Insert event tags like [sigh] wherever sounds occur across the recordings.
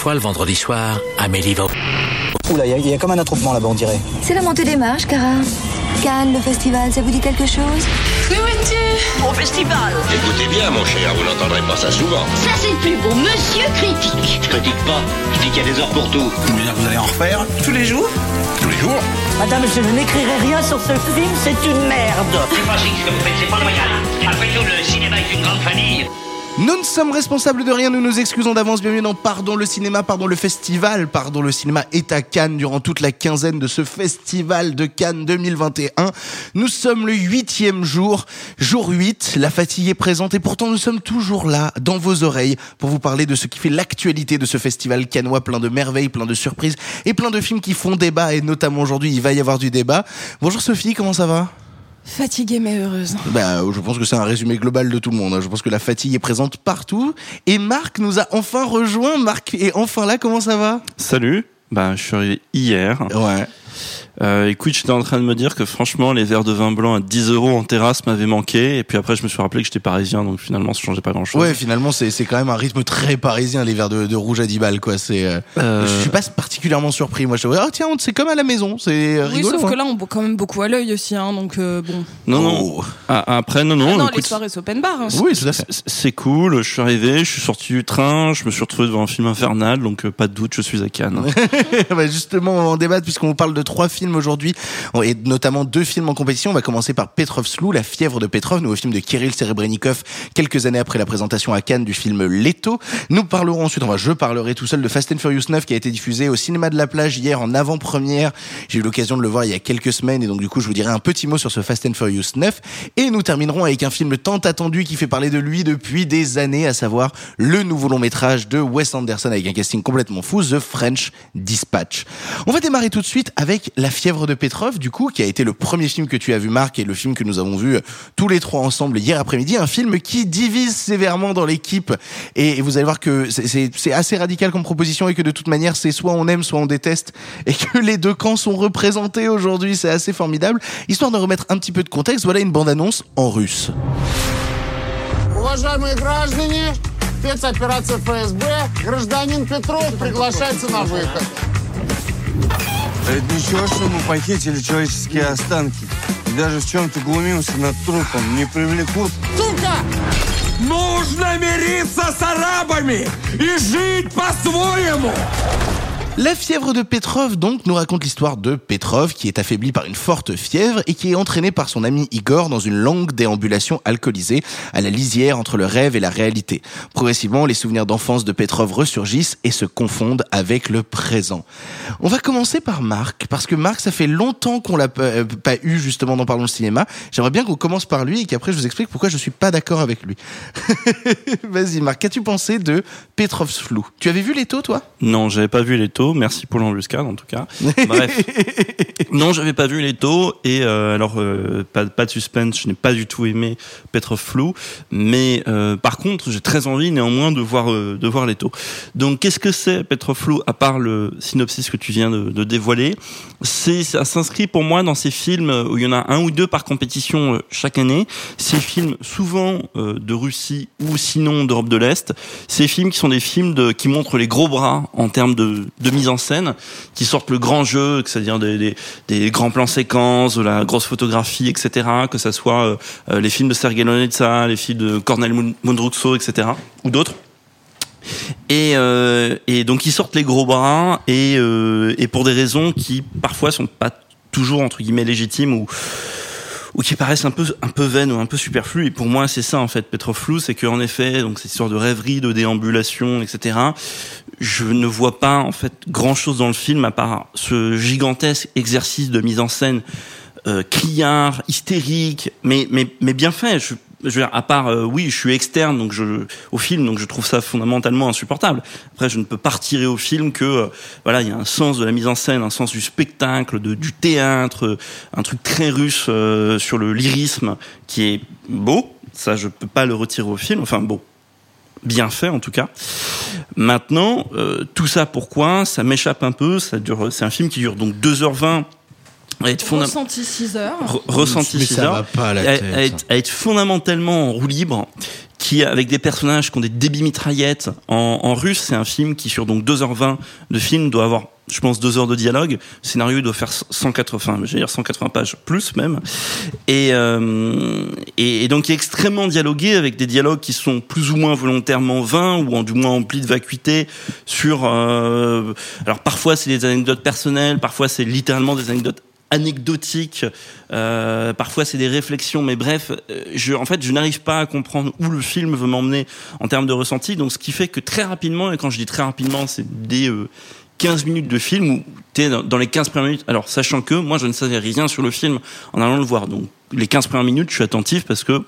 fois le vendredi soir, Amélie va... Oula, il y, a comme un attroupement là-bas, on dirait. C'est la montée des marches, Cara. Cannes, le festival, ça vous dit quelque chose? Oui, tu Au festival Écoutez bien, mon cher, vous n'entendrez pas ça souvent. Ça, c'est le plus beau, monsieur critique Je critique pas, je dis qu'il y a des heures pour tout. Vous voulez dire que vous allez en refaire Tous les jours? Tous les jours Madame, je n'écrirai rien sur ce film, c'est une merde C'est pas ce que vous faites, c'est pas loyal. Après tout, le cinéma est une grande famille. Nous ne sommes responsables de rien, nous nous excusons d'avance. Bienvenue dans Pardon le cinéma, pardon le festival. Pardon le cinéma est à Cannes durant toute la quinzaine de ce festival de Cannes 2021. Nous sommes le huitième jour, jour 8. La fatigue est présente et pourtant nous sommes toujours là, dans vos oreilles, pour vous parler de ce qui fait l'actualité de ce festival cannois, plein de merveilles, plein de surprises et plein de films qui font débat. Et notamment aujourd'hui, il va y avoir du débat. Bonjour Sophie, comment ça va? Fatiguée mais heureuse. Bah, je pense que c'est un résumé global de tout le monde. hein. Je pense que la fatigue est présente partout. Et Marc nous a enfin rejoint. Marc est enfin là. Comment ça va? Salut, bah, je suis arrivé hier. Ouais. Euh, écoute, j'étais en train de me dire que franchement, les verres de vin blanc à 10 euros en terrasse m'avaient manqué. Et puis après, je me suis rappelé que j'étais parisien, donc finalement, ça changeait pas grand chose. Ouais, finalement, c'est c'est quand même un rythme très parisien, les verres de, de rouge à 10 balles, quoi. C'est. euh, Euh, Je suis pas particulièrement surpris. Moi, je dis, ah tiens, c'est comme à la maison. C'est Oui, rigolo. sauf hein. que là, on boit quand même beaucoup à l'œil aussi, hein, donc euh, bon. Non, non. Oh. Ah, après, non, non. Ah non, écoute, les soirées, c'est open bar. hein. Oui, tout à fait. c'est- cool. Je suis arrivé, je suis sorti du train, je me suis retrouvé devant un film infernal, donc euh, pas de doute, je suis à Cannes. [laughs] Bah, justement, on va en débattre puisqu'on vous parle de trois films aujourd'hui et notamment deux films en compétition. On va commencer par Petrov Slou, La fièvre de Petrov, nouveau film de Kirill Serebrennikov, quelques années après la présentation à Cannes du film Leto. Nous parlerons ensuite, enfin je parlerai tout seul de Fast and Furious 9 qui a été diffusé au cinéma de la plage hier en avant-première. J'ai eu l'occasion de le voir il y a quelques semaines et donc du coup je vous dirai un petit mot sur ce Fast and Furious 9 et nous terminerons avec un film tant attendu qui fait parler de lui depuis des années, à savoir le nouveau long métrage de Wes Anderson avec un casting complètement fou, The French Dispatch. On va démarrer tout de suite avec La fièvre de Petrov, du coup, qui a été le premier film que tu as vu, Marc, et le film que nous avons vu euh, tous les trois ensemble hier après-midi. Un film qui divise sévèrement dans l'équipe. Et, et vous allez voir que c'est- c'est c'est assez radical comme proposition et que de toute manière, c'est soit on aime, soit on déteste. Et que les deux camps sont représentés aujourd'hui. C'est assez formidable. Histoire de remettre un petit peu de contexte, voilà une bande-annonce en russe. Уважаемые граждане, спецоперация ФСБ, гражданин Петров приглашается на выход. Это ничего, что мы похитили человеческие останки. И даже в чем-то глумимся над трупом. Не привлекут. Сука! Нужно мириться с арабами и жить по-своему! La fièvre de Petrov, donc, nous raconte l'histoire de Petrov, qui est affaibli par une forte fièvre et qui est entraîné par son ami Igor dans une longue déambulation alcoolisée, à la lisière entre le rêve et la réalité. Progressivement, les souvenirs d'enfance de Petrov ressurgissent et se confondent avec le présent. On va commencer par Marc, parce que Marc, ça fait longtemps qu'on l'a pas, euh, eu, justement, dans Parlons le cinéma. J'aimerais bien qu'on commence par lui et qu'après je vous explique pourquoi je suis pas d'accord avec lui. [laughs] Vas-y, Marc, qu'as-tu pensé de Petrov's Flou? Tu avais vu les taux, toi? Non, j'avais pas vu les taux. Merci pour l'embuscade, en tout cas. [laughs] Bref. Non, j'avais pas vu les taux et euh, alors euh, pas, pas de suspense. Je n'ai pas du tout aimé Petrov Flou, mais euh, par contre, j'ai très envie néanmoins de voir de voir les taux. Donc, qu'est-ce que c'est Petrov Flou à part le synopsis que tu viens de, de dévoiler? C'est ça s'inscrit pour moi dans ces films où il y en a un ou deux par compétition chaque année. Ces films souvent de Russie ou sinon d'Europe de l'Est. Ces films qui sont des films de, qui montrent les gros bras en termes de, de mise en scène, qui sortent le grand jeu, c'est-à-dire des, grands plans séquences, de la grosse photographie, etc. Que ça soit euh, euh, les films de Sergei Lonetsa, les films de Cornel Mund- Mundruczó, etc. ou d'autres. Et, euh, et donc ils sortent les gros bras et, pour des raisons qui parfois sont pas toujours entre guillemets légitimes ou qui paraissent un peu un vaines ou un peu superflues et pour moi c'est ça en fait Petrov Flou c'est que en effet donc cette histoire de rêverie de déambulation etc je ne vois pas en fait grand chose dans le film à part ce gigantesque exercice de mise en scène euh, criard hystérique mais mais mais bien fait je, veux dire, à part, euh, oui, je suis externe donc je, au film, donc je trouve ça fondamentalement insupportable. Après, je ne peux pas retirer au film que, euh, voilà, il y a un sens de la mise en scène, un sens du spectacle, de, du théâtre, euh, un truc très russe euh, sur le lyrisme qui est beau. Ça, je peux pas le retirer au film. Enfin, beau. Bien fait, en tout cas. Maintenant, euh, tout ça, pourquoi Ça m'échappe un peu. Ça dure, c'est un film qui dure donc 2h20 à être fondam- Ressenti 6 heures. Re- ressenti Mais 6 ça heures, va pas à la à, tête, à être, à être fondamentalement en roue libre, qui qui avec des personnages qui ont des débits mitraillettes en, en russe. C'est un film qui sur donc 2h20 de film doit avoir je pense deux heures de dialogue. Le scénario doit faire 180, je veux dire 180 pages plus même. Et, euh, et, donc il est extrêmement dialogué avec des dialogues qui sont plus ou moins volontairement vains ou en du moins emplis de vacuité sur. Euh, alors parfois c'est des anecdotes personnelles, parfois c'est littéralement des anecdotes anecdotiques, euh, parfois c'est des réflexions, mais bref, je, en fait, je n'arrive pas à comprendre où le film veut m'emmener en termes de ressenti. Donc, ce qui fait que très rapidement, et quand je dis très rapidement, c'est des euh, 15 minutes de film où tu es dans les 15 premières minutes. Alors, sachant que moi, je ne savais rien sur le film en allant le voir. Donc, les 15 premières minutes, je suis attentif parce que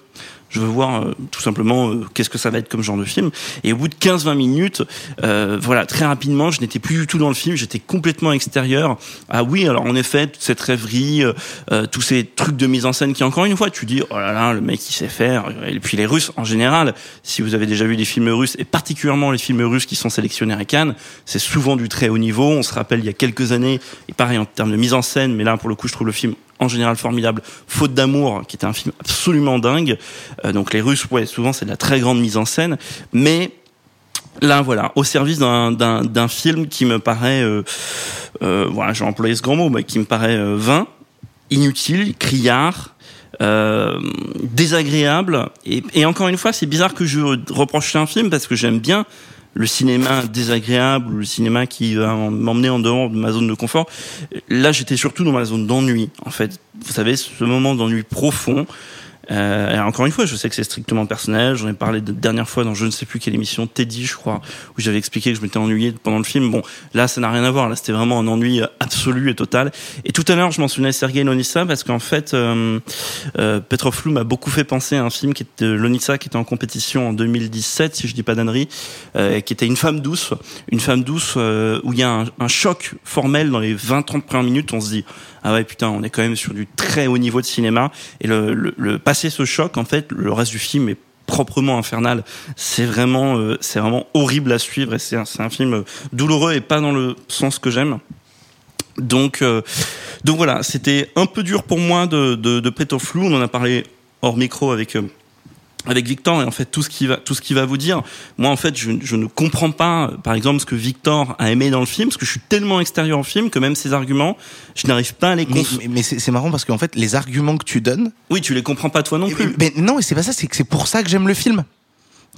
je veux voir euh, tout simplement euh, qu'est-ce que ça va être comme genre de film. Et au bout de 15-20 minutes, euh, voilà, très rapidement, je n'étais plus du tout dans le film, j'étais complètement extérieur. Ah oui, alors en effet, toute cette rêverie, euh, tous ces trucs de mise en scène qui, encore une fois, tu dis, oh là là, le mec, il sait faire. Et puis les Russes, en général, si vous avez déjà vu des films russes, et particulièrement les films russes qui sont sélectionnés à Cannes, c'est souvent du très haut niveau. On se rappelle, il y a quelques années, et pareil en termes de mise en scène, mais là, pour le coup, je trouve le film en général formidable. Faute d'amour, qui était un film absolument dingue. Euh, donc les Russes, ouais, souvent c'est de la très grande mise en scène, mais là voilà, au service d'un film qui me paraît, euh, euh, voilà, j'ai employé ce grand mot, mais qui me paraît euh, vain, inutile, criard. Désagréable et, encore une fois c'est bizarre que je reproche un film parce que j'aime bien le cinéma désagréable ou le cinéma qui va m'emmener en dehors de ma zone de confort. Là, j'étais surtout dans ma zone d'ennui, en fait. Vous savez, ce moment d'ennui profond euh, encore une fois, je sais que c'est strictement personnel. J'en ai parlé de dernière fois dans je ne sais plus quelle émission, Teddy, je crois, où j'avais expliqué que je m'étais ennuyé pendant le film. Bon, là, ça n'a rien à voir. Là, c'était vraiment un ennui absolu et total. Et tout à l'heure, je mentionnais Sergei Lonissa parce qu'en fait, euh, euh, m'a beaucoup fait penser à un film qui était Lonissa qui était en compétition en 2017, si je dis pas d'annerie, euh, qui était une femme douce, une femme douce euh, où il y a un, un choc formel dans les 20-30 premières minutes. On se dit ah ouais putain on est quand même sur du très haut niveau de cinéma et le, le, le passer ce choc en fait le reste du film est proprement infernal. C'est vraiment euh, c'est vraiment horrible à suivre et c'est un, un film douloureux et pas dans le sens que j'aime. Donc euh, donc voilà c'était un peu dur pour moi de de, de flou. On en a parlé hors micro avec euh, avec Victor et en fait tout ce qui va tout ce qui va vous dire. Moi en fait je, je, ne comprends pas par exemple ce que Victor a aimé dans le film parce que je suis tellement extérieur au film que même ses arguments je n'arrive pas à les mais, mais c'est marrant parce qu'en fait les arguments que tu donnes oui tu les comprends pas toi non plus. mais, mais non et c'est pas ça c'est que c'est pour ça que j'aime le film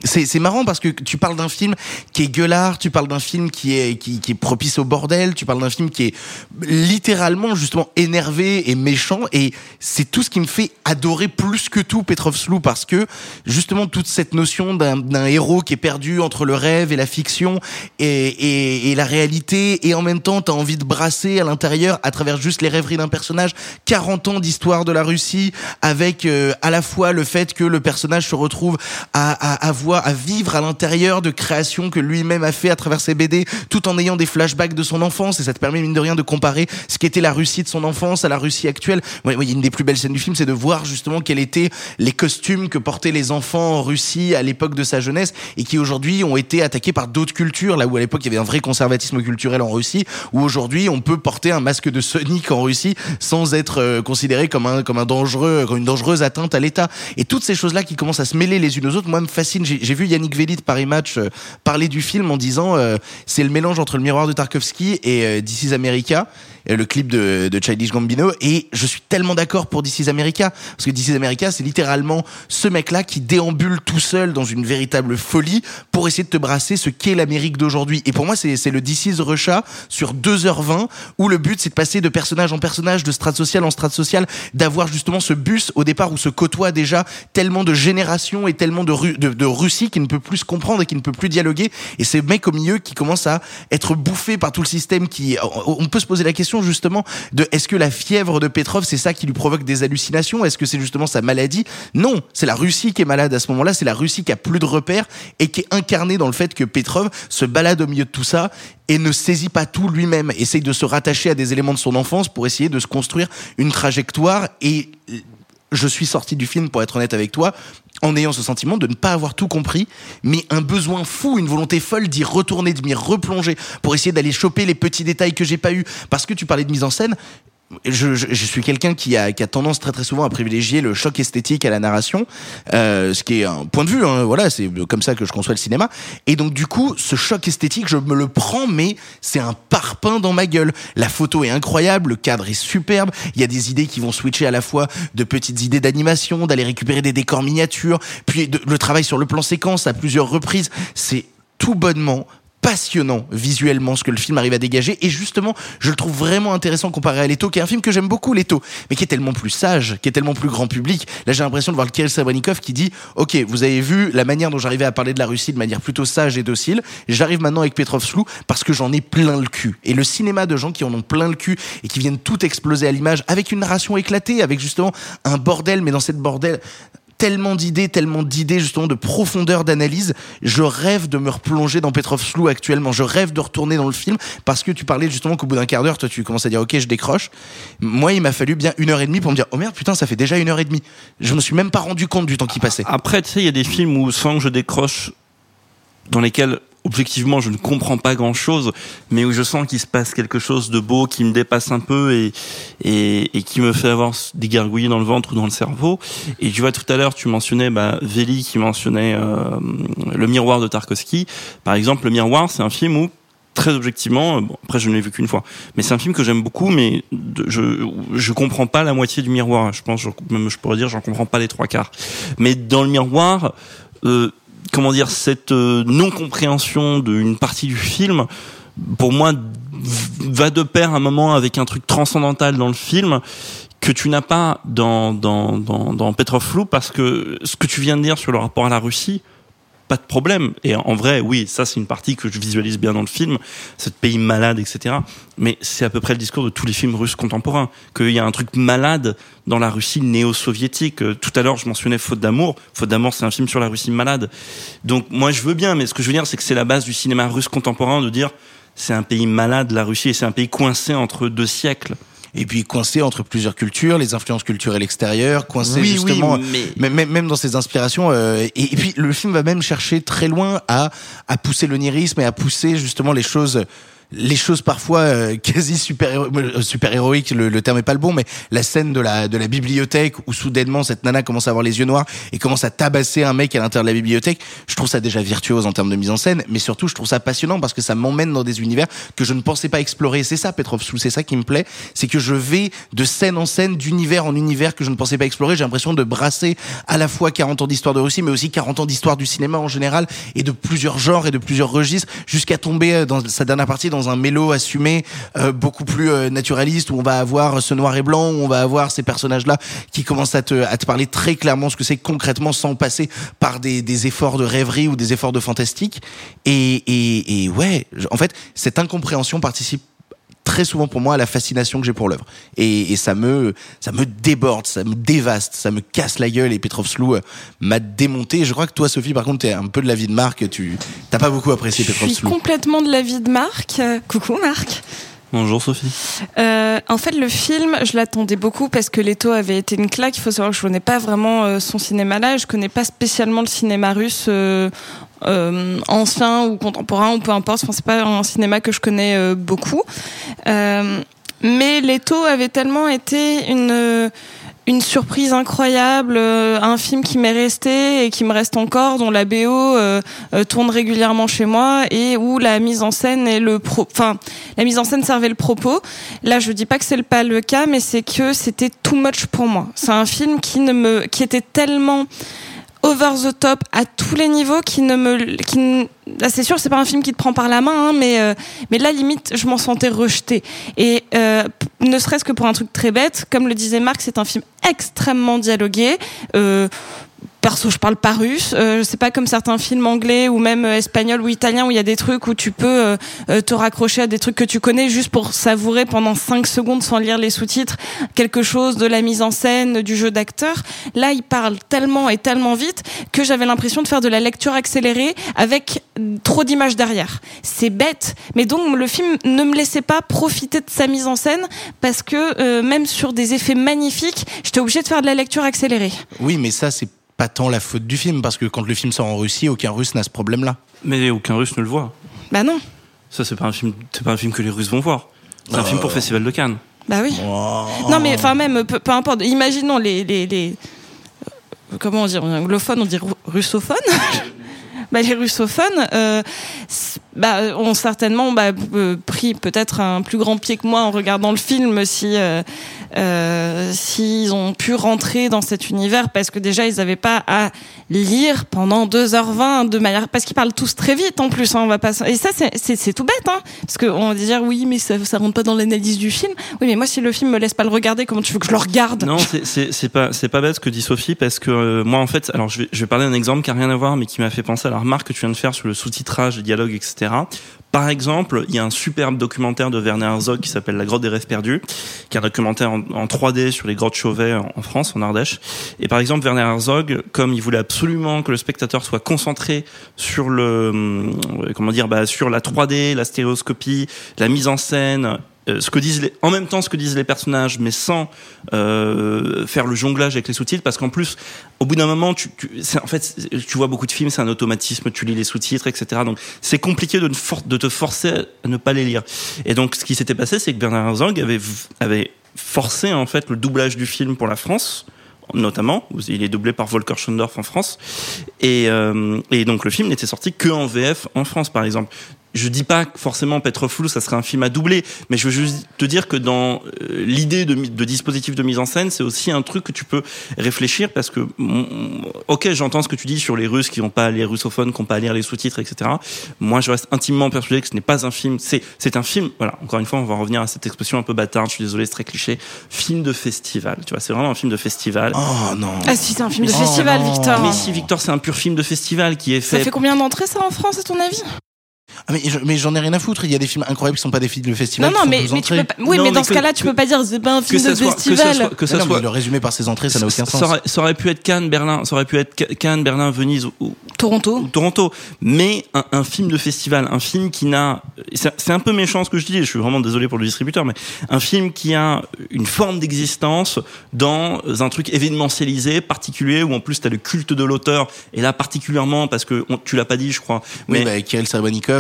c'est marrant parce que tu parles d'un film qui est gueulard, tu parles d'un film qui est, qui, est propice au bordel, tu parles d'un film qui est littéralement justement énervé et méchant. Et c'est tout ce qui me fait adorer plus que tout Petrov Slou parce que justement toute cette notion d'un héros qui est perdu entre le rêve et la fiction et, et, et la réalité. Et en même temps t'as envie de brasser à l'intérieur à travers juste les rêveries d'un personnage 40 ans d'histoire de la Russie avec euh, à la fois le fait que le personnage se retrouve à, à, à à vivre à l'intérieur de créations que lui-même a fait à travers ses BD, tout en ayant des flashbacks de son enfance. Et ça te permet, mine de rien, de comparer ce qu'était la Russie de son enfance à la Russie actuelle. Moi, une des plus belles scènes du film, c'est de voir justement quels étaient les costumes que portaient les enfants en Russie à l'époque de sa jeunesse et qui aujourd'hui ont été attaqués par d'autres cultures, là où à l'époque il y avait un vrai conservatisme culturel en Russie, où aujourd'hui on peut porter un masque de Sonic en Russie sans être euh, considéré comme un, comme un dangereux, comme une dangereuse atteinte à l'État. Et toutes ces choses-là qui commencent à se mêler les unes aux autres, moi, me fascinent j'ai vu Yannick Vellit Paris Match euh, parler du film en disant euh, c'est le mélange entre le miroir de Tarkovsky et euh, This is America le clip de, de Childish Gambino. Et je suis tellement d'accord pour This is America parce que This is America c'est littéralement ce mec là qui déambule tout seul dans une véritable folie pour essayer de te brasser ce qu'est l'Amérique d'aujourd'hui. Et pour moi c'est le This is Russia sur 2h20 où le but c'est de passer de personnage en personnage de strate sociale en strate sociale d'avoir justement ce bus au départ où se côtoie déjà tellement de générations et tellement de, de, de Qui ne peut plus se comprendre et qui ne peut plus dialoguer. Et ces mecs au milieu qui commencent à être bouffés par tout le système qui on peut se poser la question justement de est-ce que la fièvre de Petrov c'est ça qui lui provoque des hallucinations? Est-ce que c'est justement sa maladie? Non c'est la Russie qui est malade à ce moment-là. C'est la Russie qui a plus de repères et qui est incarnée dans le fait que Petrov se balade au milieu de tout ça et ne saisit pas tout lui-même. Essaye de se rattacher à des éléments de son enfance pour essayer de se construire une trajectoire et je suis sorti du film pour être honnête avec toi en ayant ce sentiment de ne pas avoir tout compris, mais un besoin fou, une volonté folle d'y retourner, de m'y replonger, pour essayer d'aller choper les petits détails que j'ai pas eu. Parce que tu parlais de mise en scène, je, je, je suis quelqu'un qui a, qui a tendance très très souvent à privilégier le choc esthétique à la narration, euh, ce qui est un point de vue. Hein, voilà, c'est comme ça que je conçois le cinéma. Et donc du coup, ce choc esthétique, je me le prends, mais c'est un parpaing dans ma gueule. La photo est incroyable, le cadre est superbe. Il y a des idées qui vont switcher à la fois de petites idées d'animation, d'aller récupérer des décors miniatures, puis de- le travail sur le plan séquence à plusieurs reprises. C'est tout bonnement passionnant visuellement ce que le film arrive à dégager. Et justement je le trouve vraiment intéressant comparé à Leto qui est un film que j'aime beaucoup Leto mais qui est tellement plus sage qui est tellement plus grand public. Là j'ai l'impression de voir le Kirill qui dit ok vous avez vu la manière dont j'arrivais à parler de la Russie de manière plutôt sage et docile. J'arrive maintenant avec Petrov Slou parce que j'en ai plein le cul et le cinéma de gens qui en ont plein le cul et qui viennent tout exploser à l'image avec une narration éclatée avec justement un bordel mais dans cette bordel tellement d'idées, tellement d'idées justement de profondeur d'analyse. Je rêve de me replonger dans Petrov Slou actuellement. Je rêve de retourner dans le film parce que tu parlais justement qu'au bout d'un quart d'heure, toi tu commences à dire ok je décroche. Moi il m'a fallu bien une heure et demie pour me dire oh merde putain ça fait déjà une heure et demie. Je me suis même pas rendu compte du temps qui passait. Après, tu sais, il y a des films où sans que je décroche, dans lesquels objectivement je ne comprends pas grand chose, mais où je sens qu'il se passe quelque chose de beau qui me dépasse un peu et, et, et qui me fait avoir des gargouillis dans le ventre ou dans le cerveau. Et tu vois, tout à l'heure, tu mentionnais bah, Veli qui mentionnait euh, le miroir de Tarkovsky. Par exemple, le miroir, c'est un film où très objectivement, euh, bon, après je ne l'ai vu qu'une fois, mais c'est un film que j'aime beaucoup, mais je je comprends pas la moitié du miroir. Je pense, même je pourrais dire, j'en comprends pas les trois quarts. Mais dans le miroir, euh, comment dire, cette euh, non-compréhension d'une partie du film, pour moi, va de pair un moment avec un truc transcendantal dans le film que tu n'as pas dans, dans, dans, dans Petrov Flou parce que ce que tu viens de dire sur le rapport à la Russie, pas de problème. Et en vrai, oui, ça c'est une partie que je visualise bien dans le film, ce pays malade, etc. Mais c'est à peu près le discours de tous les films russes contemporains, qu'il y a un truc malade dans la Russie néo-soviétique. Euh, Tout à l'heure, je mentionnais Faute d'amour. Faute d'amour, c'est un film sur la Russie malade. Donc moi, je veux bien, mais ce que je veux dire, c'est que c'est la base du cinéma russe contemporain de dire c'est un pays malade, la Russie, et c'est un pays coincé entre deux siècles. Et puis coincé entre plusieurs cultures, les influences culturelles extérieures, coincé Oui, justement, oui, mais- même, même dans ses inspirations. euh, et, et puis le film va même chercher très loin à, à pousser l'onirisme et à pousser justement les choses les choses parfois euh, [laughs] quasi super super héroïques le, le terme est pas le bon mais la scène de la de la bibliothèque où soudainement cette nana commence à avoir les yeux noirs et commence à tabasser un mec à l'intérieur de la bibliothèque je trouve ça déjà virtuose en termes de mise en scène mais surtout je trouve ça passionnant parce que ça m'emmène dans des univers que je ne pensais pas explorer. C'est ça Petrov c'est ça qui me plaît c'est que je vais de scène en scène d'univers en univers que je ne pensais pas explorer. J'ai l'impression de brasser à la fois 40 ans d'histoire de Russie mais aussi 40 ans d'histoire du cinéma en général et de plusieurs genres et de plusieurs registres jusqu'à tomber euh, dans sa dernière partie dans un mélo assumé euh, beaucoup plus euh, naturaliste où on va avoir ce noir et blanc où on va avoir ces personnages là qui commencent à te, à te parler très clairement ce que c'est concrètement sans passer par des, des efforts de rêverie ou des efforts de fantastique. Et, et, et ouais en fait cette incompréhension participe très souvent pour moi à la fascination que j'ai pour l'œuvre et, et ça me ça me déborde ça me dévaste ça me casse la gueule et Petrov Slou euh, m'a démonté je crois que toi Sophie par contre t'es un peu de l'avis de Marc tu t'as pas beaucoup apprécié Je Petrov suis Slou complètement de l'avis de Marc. Euh, coucou Marc. Bonjour Sophie. Euh, en fait, le film, je l'attendais beaucoup parce que Leto avait été une claque. Il faut savoir que je connais pas vraiment son cinéma là. Je connais pas spécialement le cinéma russe euh, euh, ancien ou contemporain ou peu importe. C'est pas un cinéma que je connais euh, beaucoup. Euh, mais Leto avait tellement été une euh, surprise incroyable, un film qui m'est resté et qui me reste encore, dont la BO tourne régulièrement chez moi et où la mise en scène et le enfin la mise en scène servait le propos. Là, je dis pas que c'est pas le cas, mais c'est que c'était too much pour moi. C'est un film qui ne me, qui était tellement over the top à tous les niveaux qui ne me qui ah, c'est sûr c'est pas un film qui te prend par la main hein, mais euh, mais là limite je m'en sentais rejetée. Et euh, ne serait-ce que pour un truc très bête comme le disait Marc c'est un film extrêmement dialogué euh, Perso, je parle pas russe. Euh, c'est pas comme certains films anglais ou même euh, espagnols ou italiens où il y a des trucs où tu peux euh, euh, te raccrocher à des trucs que tu connais juste pour savourer pendant 5 secondes sans lire les sous-titres quelque chose de la mise en scène, du jeu d'acteur. Là, il parle tellement et tellement vite que j'avais l'impression de faire de la lecture accélérée avec trop d'images derrière. C'est bête, mais donc le film ne me laissait pas profiter de sa mise en scène parce que euh, même sur des effets magnifiques, j'étais obligée de faire de la lecture accélérée. oui mais ça c'est pas tant la faute du film parce que quand le film sort en Russie aucun russe n'a ce problème là Mais aucun russe ne le voit. Bah non. Ça, c'est pas un film, c'est pas un film que les Russes vont voir. C'est un Euh, film pour le Festival de Cannes. Bah oui. Non, mais enfin, même, peu, peu importe. Imaginons les. les, les euh, comment on dit En anglophone, on dit ru- russophone [laughs] bah, Les russophones euh, bah, ont certainement bah, euh, pris peut-être un plus grand pied que moi en regardant le film si. Euh, euh, s'ils ont pu rentrer dans cet univers parce que déjà ils n'avaient pas à lire pendant 2h20 de manière parce qu'ils parlent tous très vite en plus hein, on va pas et ça c'est- tout bête hein parce qu'on va dire oui mais ça ça rentre pas dans l'analyse du film oui mais moi si le film me laisse pas le regarder comment tu veux que je le regarde? Non, c'est pas c'est pas bête ce que dit Sophie parce que euh, moi en fait, alors je vais je vais parler d'un exemple qui a rien à voir mais qui m'a fait penser à la remarque que tu viens de faire sur le sous-titrage, les dialogues, etc. Par exemple, il y a un superbe documentaire de Werner Herzog qui s'appelle La grotte des rêves perdus, qui est un documentaire en, en 3D sur les grottes Chauvet en, en France, en Ardèche. Et par exemple, Werner Herzog, comme il voulait absolument que le spectateur soit concentré sur le hum, comment dire, bah, sur la 3D, la stéréoscopie, la mise en scène, euh, ce que disent en même temps ce que disent les personnages, mais sans euh, faire le jonglage avec les sous-titres, parce qu'en plus, au bout d'un moment, tu, en fait, tu vois beaucoup de films, c'est un automatisme, tu lis les sous-titres, etc. Donc, c'est compliqué de, te forcer à ne pas les lire. Et donc, ce qui s'était passé, c'est que Bernard Herzog avait, forcé en fait le doublage du film pour la France notamment, il est doublé par Volker Schondorf en France, et, euh, et donc le film n'était sorti que en VF en France, par exemple. Je dis pas que forcément Petre Flou, ça serait un film à doubler, mais je veux juste te dire que dans euh, l'idée de, dispositif de mise en scène, c'est aussi un truc que tu peux réfléchir parce que, ok, j'entends ce que tu dis sur les Russes qui n'ont pas les russophones, qui n'ont pas à lire les sous-titres, etc. Moi, je reste intimement persuadé que ce n'est pas un film, c'est c'est un film. Voilà, encore une fois, on va revenir à cette expression un peu bâtarde. Je suis désolé, c'est très cliché. Film de festival, tu vois, c'est vraiment un film de festival. Oh non. ah si c'est un film de festival non. Victor Mais si Victor, c'est un pur film de festival qui est ça fait. fait combien d'entrées ça en France à ton avis? Ah, mais je- mais j'en ai rien à foutre. Il y a des films incroyables qui sont pas des films de festival. non non mais, 12 mais tu entrées. peux pas oui Non, mais mais dans ce que- cas-là tu que- peux pas dire c'est pas un film de soit, que ça festival soit, que ça non, soit le résumé par ses entrées, ça n'a aucun ça sens. aurait, ça aurait pu être Cannes, Berlin, ça aurait pu être Ca- Cannes, Berlin, Venise ou, ou Toronto Toronto, mais un, un film de festival, un film qui n'a, c'est c'est un peu méchant ce que je dis, je suis vraiment désolé pour le distributeur, mais un film qui a une forme d'existence dans un truc événementialisé, particulier, où en plus t'as le culte de l'auteur, et là particulièrement parce que on- tu l'as pas dit, je crois, Oui, mais bah, Kirill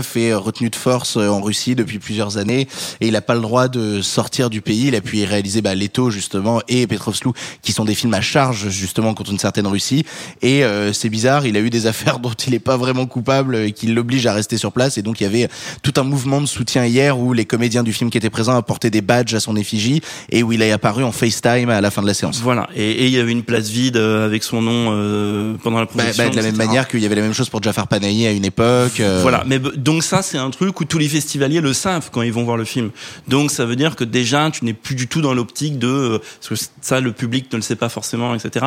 Serebrennikov est retenu de force euh, en Russie depuis plusieurs années et il n'a pas le droit de sortir du pays. Il a pu y réaliser bah, Leto justement et Petrovslou qui sont des films à charge justement contre une certaine Russie. Et euh, c'est bizarre, il a eu des affaires [laughs] dont il n'est pas vraiment coupable et qui l'obligent à rester sur place. Et donc il y avait tout un mouvement de soutien hier où les comédiens du film qui étaient présents apportaient des badges à son effigie et où il est apparu en FaceTime à la fin de la séance. voilà, et, et il y avait une place vide euh, avec son nom euh, pendant la Bah, projection. bah, de la même manière qu'il y avait la même chose pour Jafar Panahi à une époque. euh, Voilà, mais b- donc ça c'est un truc où tous les festivaliers le savent quand ils vont voir le film. Donc ça veut dire que déjà tu n'es plus du tout dans l'optique de euh, parce que ça le public ne le sait pas forcément, etc.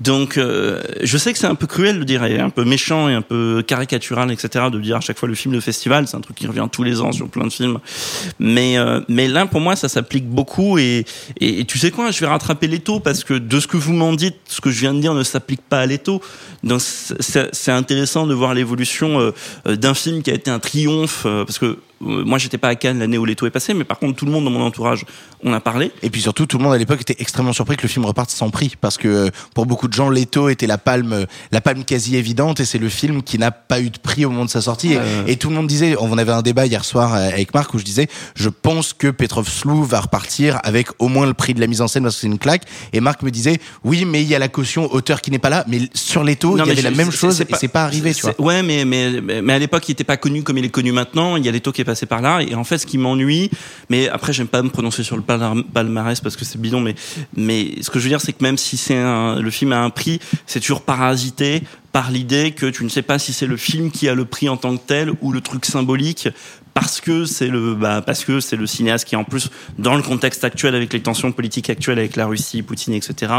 Donc euh, je sais que c'est un peu cruel de dire, un peu méchant et un peu caricatural, etc. De dire à chaque fois le film de festival, c'est un truc qui revient tous les ans sur plein de films. Mais euh, mais là pour moi ça s'applique beaucoup et, et tu sais quoi, je vais rattraper l'étau parce que de ce que vous m'en dites, ce que je viens de dire ne s'applique pas à l'étau. Donc c'est intéressant de voir l'évolution d'un film qui a été un triomphe euh, parce que euh, moi j'étais pas à Cannes l'année où l'étau est passé, mais par contre tout le monde dans mon entourage on a parlé. Et puis surtout, tout le monde à l'époque était extrêmement surpris que le film reparte sans prix, parce que euh, pour beaucoup de gens, Leto était la palme, la palme quasi évidente, et c'est le film qui n'a pas eu de prix au moment de sa sortie. Et- Euh. Et, tout le monde disait, on avait un débat hier soir avec Marc où je disais, je pense que Petrov Slou va repartir avec au moins le prix de la mise en scène parce que c'est une claque. Et Marc me disait, oui, mais il y a la caution auteur qui n'est pas là, mais sur Leto, il y avait la même chose c'est et c'est pas arrivé, tu vois. Ouais, mais, mais, mais à l'époque, il était pas connu comme il est connu maintenant. Il y a Leto qui est passé par là. Et en fait, ce qui m'ennuie, mais après, j'aime pas me prononcer sur le palmar- palmarès parce que c'est bidon, mais, mais ce que je veux dire, c'est que même si c'est un, le film a un prix, c'est toujours parasité par l'idée que tu ne sais pas si c'est le film qui a le prix en tant que tel ou le truc symbolique parce que c'est le bah, parce que c'est le cinéaste qui en plus dans le contexte actuel avec les tensions politiques actuelles avec la Russie, Poutine, etc.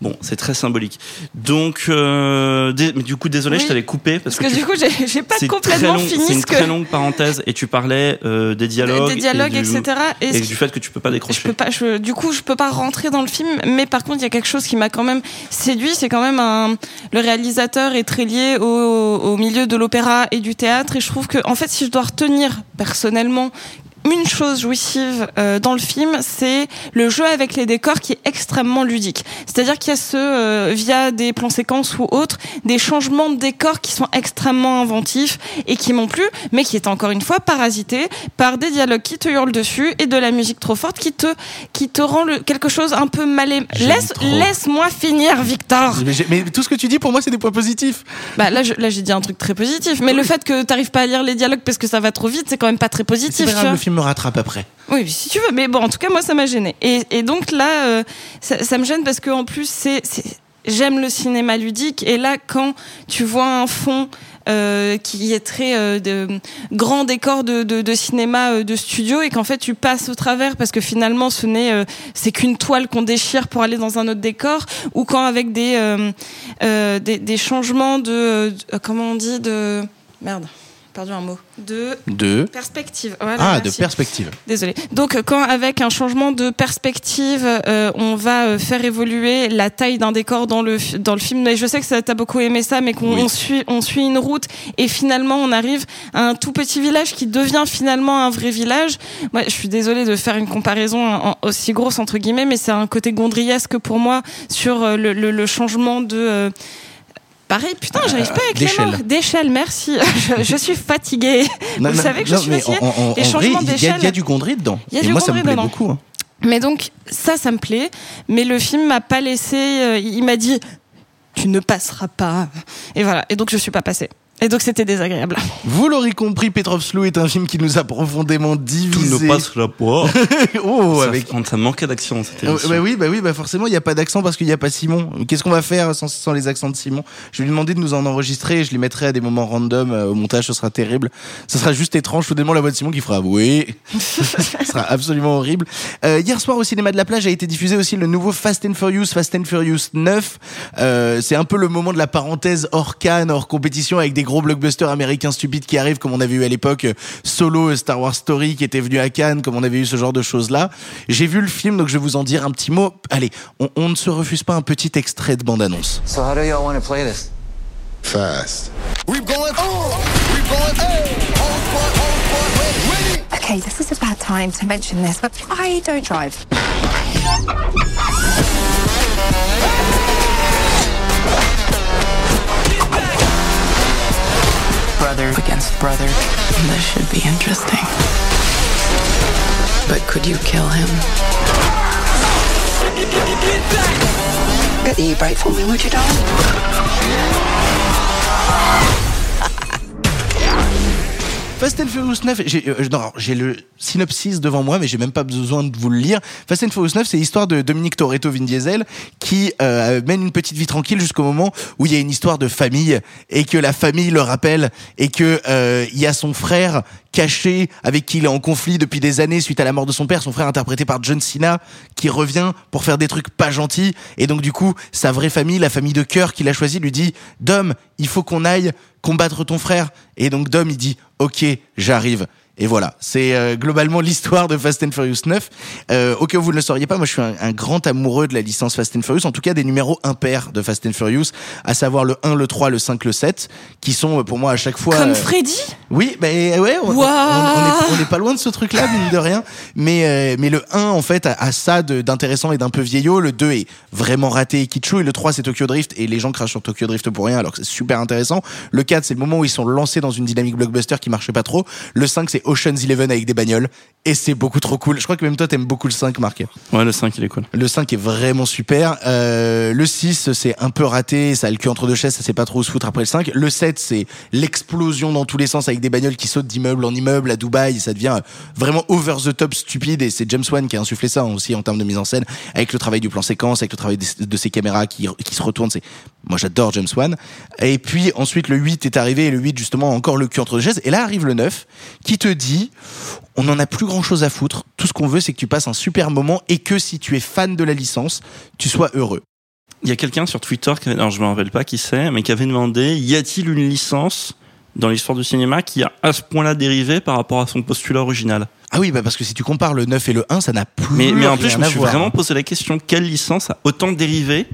Bon, c'est très symbolique. Donc, euh, mais du coup, désolé, Oui. je t'avais coupé parce, parce que, du tu- coup j'ai pas complètement long- fini C'est une que très longue parenthèse et tu parlais euh, des dialogues, des dialogues et du, etc et, du fait que tu peux pas je décrocher. peux pas je, du coup je peux pas rentrer dans le film mais par contre il y a quelque chose qui m'a quand même séduit c'est quand même un le réalisateur est très lié au, au milieu de l'opéra et du théâtre et je trouve que en fait si je dois retenir personnellement une chose jouissive euh, dans le film, c'est le jeu avec les décors qui est extrêmement ludique. C'est-à-dire qu'il y a ce, euh, via des plans séquences ou autres, des changements de décors qui sont extrêmement inventifs et qui m'ont plu, mais qui est encore une fois parasité par des dialogues qui te hurlent dessus et de la musique trop forte qui te, qui te rend le, quelque chose un peu mal. Laisse, laisse-moi finir, Victor. Mais, mais tout ce que tu dis pour moi c'est des points positifs. Bah là, je- là j'ai dit un truc très positif, mais le fait que t'arrives pas à lire les dialogues parce que ça va trop vite, c'est quand même pas très positif. Me rattrape après. Oui, si tu veux. Mais bon, en tout cas, moi, ça m'a gêné. Et, donc là, euh, ça, me gêne parce que en plus, j'aime le cinéma ludique. Et là, quand tu vois un fond euh, qui est très euh, de grand décor de, cinéma de studio et qu'en fait tu passes au travers parce que finalement ce n'est c'est qu'une toile qu'on déchire pour aller dans un autre décor ou quand avec des des, des changements de- comment on dit de merde perdu un mot de De. perspective voilà, Ah, de perspective. Désolée. Donc, euh, quand avec un changement de perspective, euh, on va euh, faire évoluer la taille d'un décor dans le dans le film. Mais je sais que ça t'as beaucoup aimé ça, mais qu'on Oui. on suit on suit une route et finalement on arrive à un tout petit village qui devient finalement un vrai village. Moi, je suis désolée de faire une comparaison en- aussi grosse entre guillemets, mais c'est un côté gondriesque pour moi sur euh, le, le- le changement de euh, Pareil, putain, j'arrive pas avec les d'échelle. mots. D'échelle, merci. [laughs] je, je suis fatiguée. Non, Vous non, savez que non, je suis fatiguée. Les vrai, changements il y, a- il y a d'échelle. du Gondry dedans. Il y a Et du moi, ça me plaît dedans. beaucoup. hein. Mais donc, ça, ça me plaît. Mais le film m'a pas laissé. euh, il m'a dit Tu ne passeras pas. Et voilà. Et donc, je suis pas passée. Et donc, c'était désagréable. Vous l'aurez compris, Petrov Slou est un film qui nous a profondément Tout divisé. ne passera pas. [laughs] oh, ça, avec. ça manquait émission. bah oui, bah oui, bah forcément, il n'y a pas d'accent parce qu'il n'y a pas Simon. Qu'est-ce qu'on va faire sans, sans les accents de Simon? Je vais lui demander de nous en enregistrer et je les mettrai à des moments random euh, au montage, ce sera terrible. Ce sera juste étrange, soudainement la voix de Simon qui fera oui. [laughs] ce sera absolument horrible. Euh, hier soir au cinéma de la plage a été diffusé aussi le nouveau Fast and Furious, Fast and Furious 9. Euh, c'est un peu le moment de la parenthèse hors Cannes, hors compétition avec des gros blockbusters américains stupides qui arrivent comme on avait eu à l'époque euh, Solo, euh, Star Wars Story qui était venu à Cannes, comme on avait eu ce genre de choses là. J'ai vu le film donc je vais vous en dire un petit mot. Allez, on, on ne se refuse pas un petit extrait de bande annonce. So how do y'all want to play this? Fast. Okay, this is a bad time to mention this, but I don't drive. Brother against brother. This should be interesting. But could you kill him? Get the e-brake for me, would you, darling? Fast and Furious 9, j'ai euh, le synopsis devant moi, mais j'ai même pas besoin de vous le lire. Fast and Furious 9, c'est l'histoire de Dominique Toretto, Vin Diesel, qui euh, mène une petite vie tranquille jusqu'au moment où il y a une histoire de famille et que la famille le rappelle et que euh, il y a son frère caché avec qui il est en conflit depuis des années suite à la mort de son père, son frère interprété par John Cena, qui revient pour faire des trucs pas gentils et donc du coup sa vraie famille, la famille de cœur qu'il a choisi, lui dit Dom, il faut qu'on aille combattre ton frère et donc Dom il dit ok j'arrive et voilà, c'est euh, globalement l'histoire de Fast and Furious 9. Euh, au cas où vous ne le sauriez pas, moi je suis un, un grand amoureux de la licence Fast and Furious, en tout cas des numéros impairs de Fast and Furious, à savoir le 1, le 3, le 5, le 7, qui sont euh, pour moi à chaque fois... Comme euh, Freddy? Oui, ben ouais, on, on, on est, on est pas loin de ce truc-là, mine de rien. Mais euh, mais le 1 en fait a, a ça d'intéressant et d'un peu vieillot. Le 2 est vraiment raté et kitschou. Et le 3 c'est Tokyo Drift et les gens crachent sur Tokyo Drift pour rien alors que c'est super intéressant. Le 4 c'est le moment où ils sont lancés dans une dynamique blockbuster qui marchait pas trop. Le 5 c'est Ocean's Eleven avec des bagnoles et c'est beaucoup trop cool. Je crois que même toi t'aimes beaucoup le 5, Marc. Ouais, le 5 il est cool. Le 5 est vraiment super. Euh, le 6, c'est un peu raté. Ça a le cul entre deux chaises. Ça sait pas trop où se foutre après le 5. Le 7, c'est l'explosion dans tous les sens avec des bagnoles qui sautent d'immeuble en immeuble à Dubaï. Ça devient vraiment over the top stupide. Et c'est James Wan qui a insufflé ça aussi en termes de mise en scène. Avec le travail du plan séquence, avec le travail de ses caméras qui, qui se retournent. C'est, moi j'adore James Wan. Et puis ensuite le 8 est arrivé. Et le 8, justement, encore le cul entre deux chaises. Et là arrive le 9 qui te dit, on n'en a plus grand chose à foutre. Tout ce qu'on veut, c'est que tu passes un super moment et que si tu es fan de la licence, tu sois heureux. Il y a quelqu'un sur Twitter, qui, alors je me rappelle pas qui c'est, mais qui avait demandé y a-t-il une licence dans l'histoire du cinéma qui a à ce point-là dérivé par rapport à son postulat original? Ah oui, bah parce que si tu compares le 9 et le 1, ça n'a plus mais, mais en plus, je me suis vraiment posé la question quelle licence a autant dérivé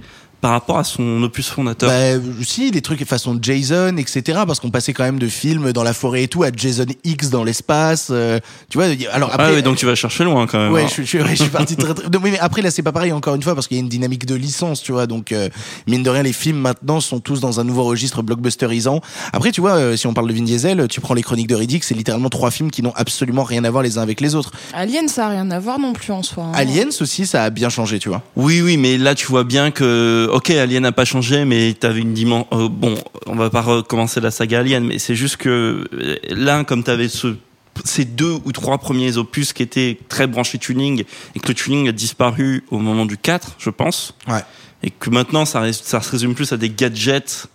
par rapport à son opus fondateur? Bah, si, des trucs façon Jason, etc. Parce qu'on passait quand même de films dans la forêt et tout à Jason X dans l'espace. euh, tu vois, alors après. ah oui, donc tu vas chercher loin quand même. Ouais, hein. je, suis- je, suis- ouais, je suis parti très, très... Non, mais après là c'est pas pareil encore une fois parce qu'il y a une dynamique de licence, tu vois. Donc euh, mine de rien les films maintenant sont tous dans un nouveau registre blockbusterisant. Après tu vois euh, si on parle de Vin Diesel, tu prends les Chroniques de Riddick, c'est littéralement trois films qui n'ont absolument rien à voir les uns avec les autres. Alien, ça a rien à voir non plus en soi. hein. Aliens aussi ça a bien changé, tu vois. Oui, oui, mais là tu vois bien que, ok, Alien n'a pas changé, mais t'avais une dimension. bon, on va pas recommencer la saga Alien, mais c'est juste que euh, là, comme t'avais ce ces deux ou trois premiers opus qui étaient très branchés tuning et que le tuning a disparu au moment du 4, je pense. Ouais. Et que maintenant ça se résume plus à des gadgets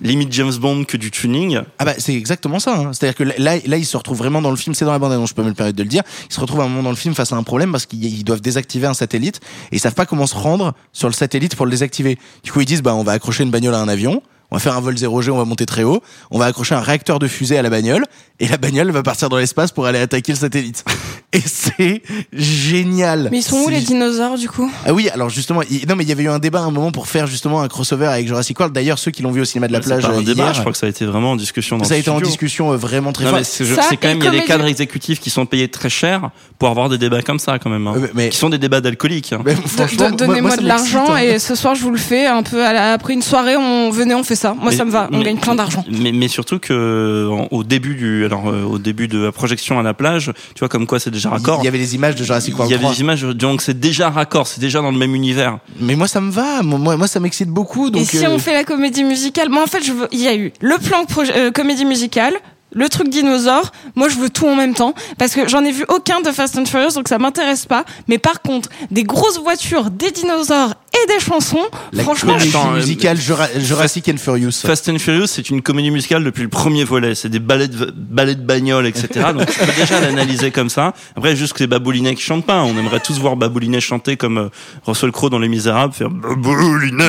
limite James Bond que du tuning. Ah bah c'est exactement ça. hein. C'est-à-dire que là, là, ils se retrouvent vraiment dans le film. C'est dans la bande annonce, je peux me le permettre de le dire. Ils se retrouvent à un moment dans le film face à un problème parce qu'ils ils doivent désactiver un satellite et ils savent pas comment se rendre sur le satellite pour le désactiver. Du coup, ils disent bah on va accrocher une bagnole à un avion. On va faire un vol 0G, on va monter très haut. On va accrocher un réacteur de fusée à la bagnole et la bagnole va partir dans l'espace pour aller attaquer le satellite. [laughs] Et c'est génial. Mais ils sont où les dinosaures du coup? Ah oui, alors justement, il- non mais il y avait eu un débat à un moment pour faire justement un crossover avec Jurassic World. D'ailleurs, ceux qui l'ont vu au cinéma de la C'est plage pas un euh, débat, hier, je crois que ça a été vraiment en discussion dans ça a le été en studio. discussion euh, vraiment très Non, forte. c'est je- Ça c'est quand et même, il y a des comédie. cadres exécutifs qui sont payés très cher pour avoir des débats comme ça, quand même. hein. Euh, mais- Qui sont des débats d'alcooliques. hein. Mais franchement, moi- Donnez-moi moi, ça de m'excite, l'argent hein. et ce soir je vous le fais un peu à la- après une soirée on venait on fait ça. Moi Mais- ça me va, on mais- gagne plein d'argent. Mais, mais surtout que en- au début du, alors euh, au début de la projection à la plage, tu vois comme quoi c'est déjà raccord. Il y avait les images de Jurassic Il World y avait 3. des images, donc c'est déjà raccord, c'est déjà dans le même univers. Mais moi, ça me va. Moi, moi ça m'excite beaucoup. Donc, et si euh, on fait la comédie musicale, moi en fait je veux, il y a eu le plan proje- euh, comédie musicale. Le truc dinosaure, moi je veux tout en même temps parce que j'en ai vu aucun de Fast and Furious donc ça m'intéresse pas. Mais par contre, des grosses voitures, des dinosaures et des chansons, la franchement, comédie Attends, euh, musicale Jura- Jurassic and Furious. Fast and Furious, c'est une comédie musicale depuis le premier volet. C'est des ballets de, ballets de bagnole, etc. Donc tu peux déjà l'analyser comme ça. Après, juste que c'est Baboulinet qui chante pas. On aimerait tous voir Baboulinet chanter comme euh, Russell Crowe dans Les Misérables, faire Baboulinet.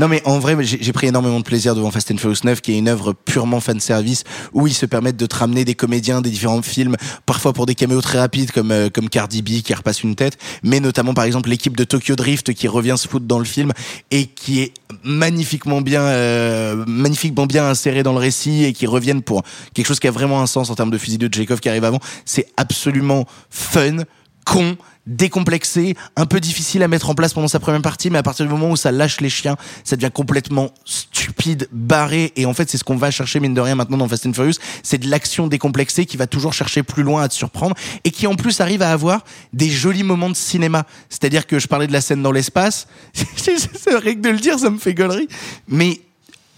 Non mais en vrai, j'ai pris énormément de plaisir devant Fast and Furious 9, qui est une œuvre purement fan service où ils se permettent de te ramener des comédiens des différents films, parfois pour des caméos très rapides comme euh, comme Cardi B qui repasse une tête, mais notamment par exemple l'équipe de Tokyo Drift qui revient se foutre dans le film et qui est magnifiquement bien euh, magnifiquement bien inséré dans le récit et qui reviennent pour quelque chose qui a vraiment un sens en termes de fusil de Chekhov qui arrive avant. C'est absolument fun, con, décomplexé, un peu difficile à mettre en place pendant sa première partie, mais à partir du moment où ça lâche les chiens, ça devient complètement stupide, barré, et en fait c'est ce qu'on va chercher mine de rien maintenant dans Fast and Furious, c'est de l'action décomplexée qui va toujours chercher plus loin à te surprendre, et qui en plus arrive à avoir des jolis moments de cinéma. C'est-à-dire que je parlais de la scène dans l'espace, [laughs] c'est vrai que de le dire ça me fait gaulerie, mais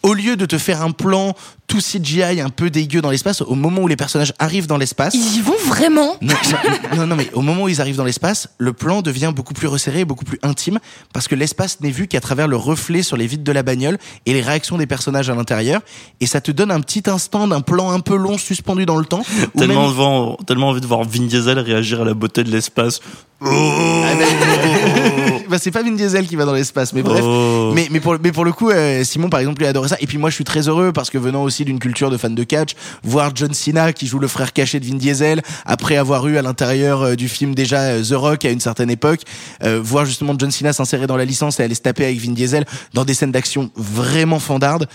au lieu de te faire un plan tout CGI un peu dégueu dans l'espace, au moment où les personnages arrivent dans l'espace, ils y vont vraiment. non, non, mais au moment où ils arrivent dans l'espace, le plan devient beaucoup plus resserré et beaucoup plus intime parce que l'espace n'est vu qu'à travers le reflet sur les vitres de la bagnole et les réactions des personnages à l'intérieur. Et ça te donne un petit instant d'un plan un peu long suspendu dans le temps. tellement, même- vent- tellement envie de voir Vin Diesel réagir à la beauté de l'espace. Ah, ben, [laughs] bah, c'est pas Vin Diesel qui va dans l'espace, mais bref. Oh. Mais, mais, pour, mais pour le coup, euh, Simon, par exemple, il adorait ça. Et puis moi, je suis très heureux parce que venant aussi d'une culture de fan de catch, voir John Cena qui joue le frère caché de Vin Diesel, après avoir eu à l'intérieur euh, du film déjà euh, The Rock à une certaine époque, euh, voir justement John Cena s'insérer dans la licence et aller se taper avec Vin Diesel dans des scènes d'action vraiment fandardes.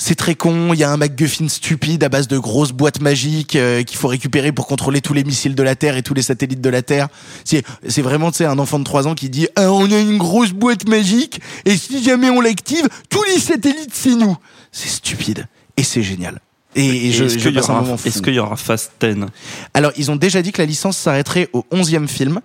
C'est très con, il y a un MacGuffin stupide à base de grosses boîtes magiques euh, qu'il faut récupérer pour contrôler tous les missiles de la Terre et tous les satellites de la Terre. C'est c'est vraiment tu sais un enfant de 3 ans qui dit Ah, on a une grosse boîte magique et si jamais on l'active, tous les satellites c'est nous." C'est stupide et c'est génial. Et, et je, est-ce je qu'il y, aura- est-ce qu'il y aura Fast 10 Alors, ils ont déjà dit que la licence s'arrêterait au 11e film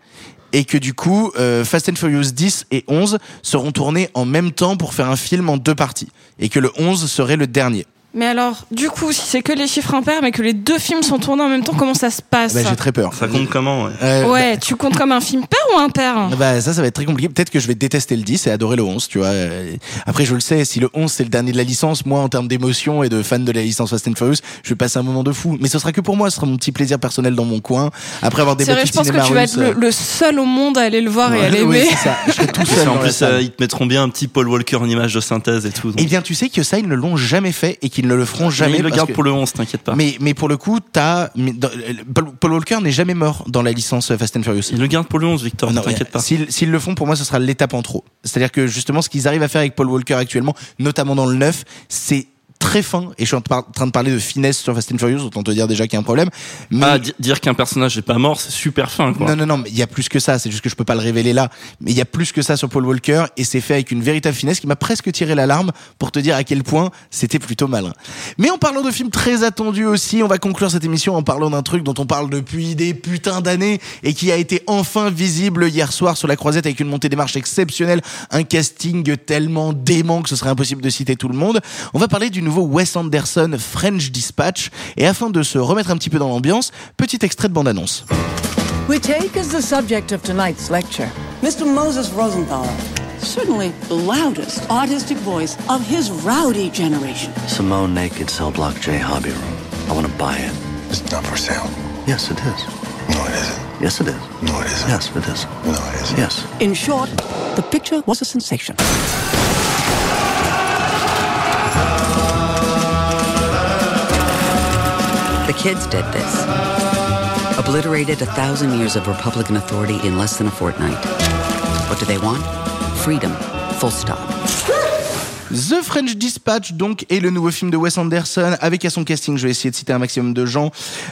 et que du coup, euh, Fast and Furious 10 et 11 seront tournés en même temps pour faire un film en deux parties et que le 11 serait le dernier. Mais alors, du coup, si c'est que les chiffres impairs, mais que les deux films sont tournés en même temps, comment ça se passe Bah, j'ai très peur. Ça compte comment ouais. Euh, Ouais, tu comptes comme un film pair ou impair Bah ça, ça va être très compliqué. Peut-être que je vais détester le 10 et adorer le 11, tu vois. Euh, Après, je le sais, si le 11 c'est le dernier de la licence, moi, en termes d'émotion et de fan de la licence Fast and Furious, je vais passer un moment de fou. Mais ce sera que pour moi, ce sera mon petit plaisir personnel dans mon coin. Après avoir C'est débattu vrai, je pense que tu vas être le, le seul au monde à aller le voir et à l'aimer. oui, c'est ça. Je serai tout seul en plus, euh, ils te mettront bien un petit Paul Walker en image de synthèse et tout. donc. Eh bien, tu sais que ça, ils ne l'ont jamais fait et qu'ils ne le feront Mais jamais. ils le gardent que- pour le 11, t'inquiète pas. Mais, mais pour le coup, t'as, Paul, Walker n'est jamais mort dans la licence Fast and Furious. Ils le gardent pour le 11, Victor. Non, t'inquiète pas. S'ils le font, pour moi, ce sera l'étape en trop. C'est-à-dire que justement, ce qu'ils arrivent à faire avec Paul Walker actuellement, notamment dans le 9, c'est très fin. Et je suis en train de parler de finesse sur Fast and Furious, autant te dire déjà qu'il y a un problème. Mais Ah, di- dire qu'un personnage n'est pas mort, c'est super fin, quoi. non, non, non, mais il y a plus que ça. C'est juste que je peux pas le révéler là. Mais il y a plus que ça sur Paul Walker et c'est fait avec une véritable finesse qui m'a presque tiré l'alarme pour te dire à quel point c'était plutôt malin. Mais en parlant de films très attendus aussi, on va conclure cette émission en parlant d'un truc dont on parle depuis des putains d'années et qui a été enfin visible hier soir sur la croisette avec une montée des marches exceptionnelle, un casting tellement dément que ce serait impossible de citer tout le monde. On va parler du nouveau Wes Anderson French Dispatch et afin de se remettre un petit peu dans l'ambiance, petit extrait de bande-annonce. We take as the subject of tonight's lecture Mr. Moses Rosenthaler, certainly the loudest artistic voice of his rowdy generation. Simone Naked Cell Block J Hobby Room. I want to buy it. It's not for sale. Yes, it is. No, it isn't. Yes, it is. No, it isn't. Yes, it is. No, it isn't. Yes. In short, the picture was a sensation. Kids did this. Obliterated a thousand years of Republican authority in less than a fortnight. What do they want? Freedom. Full stop. The French Dispatch, donc, est le nouveau film de Wes Anderson, avec à son casting, je vais essayer de citer un maximum de gens,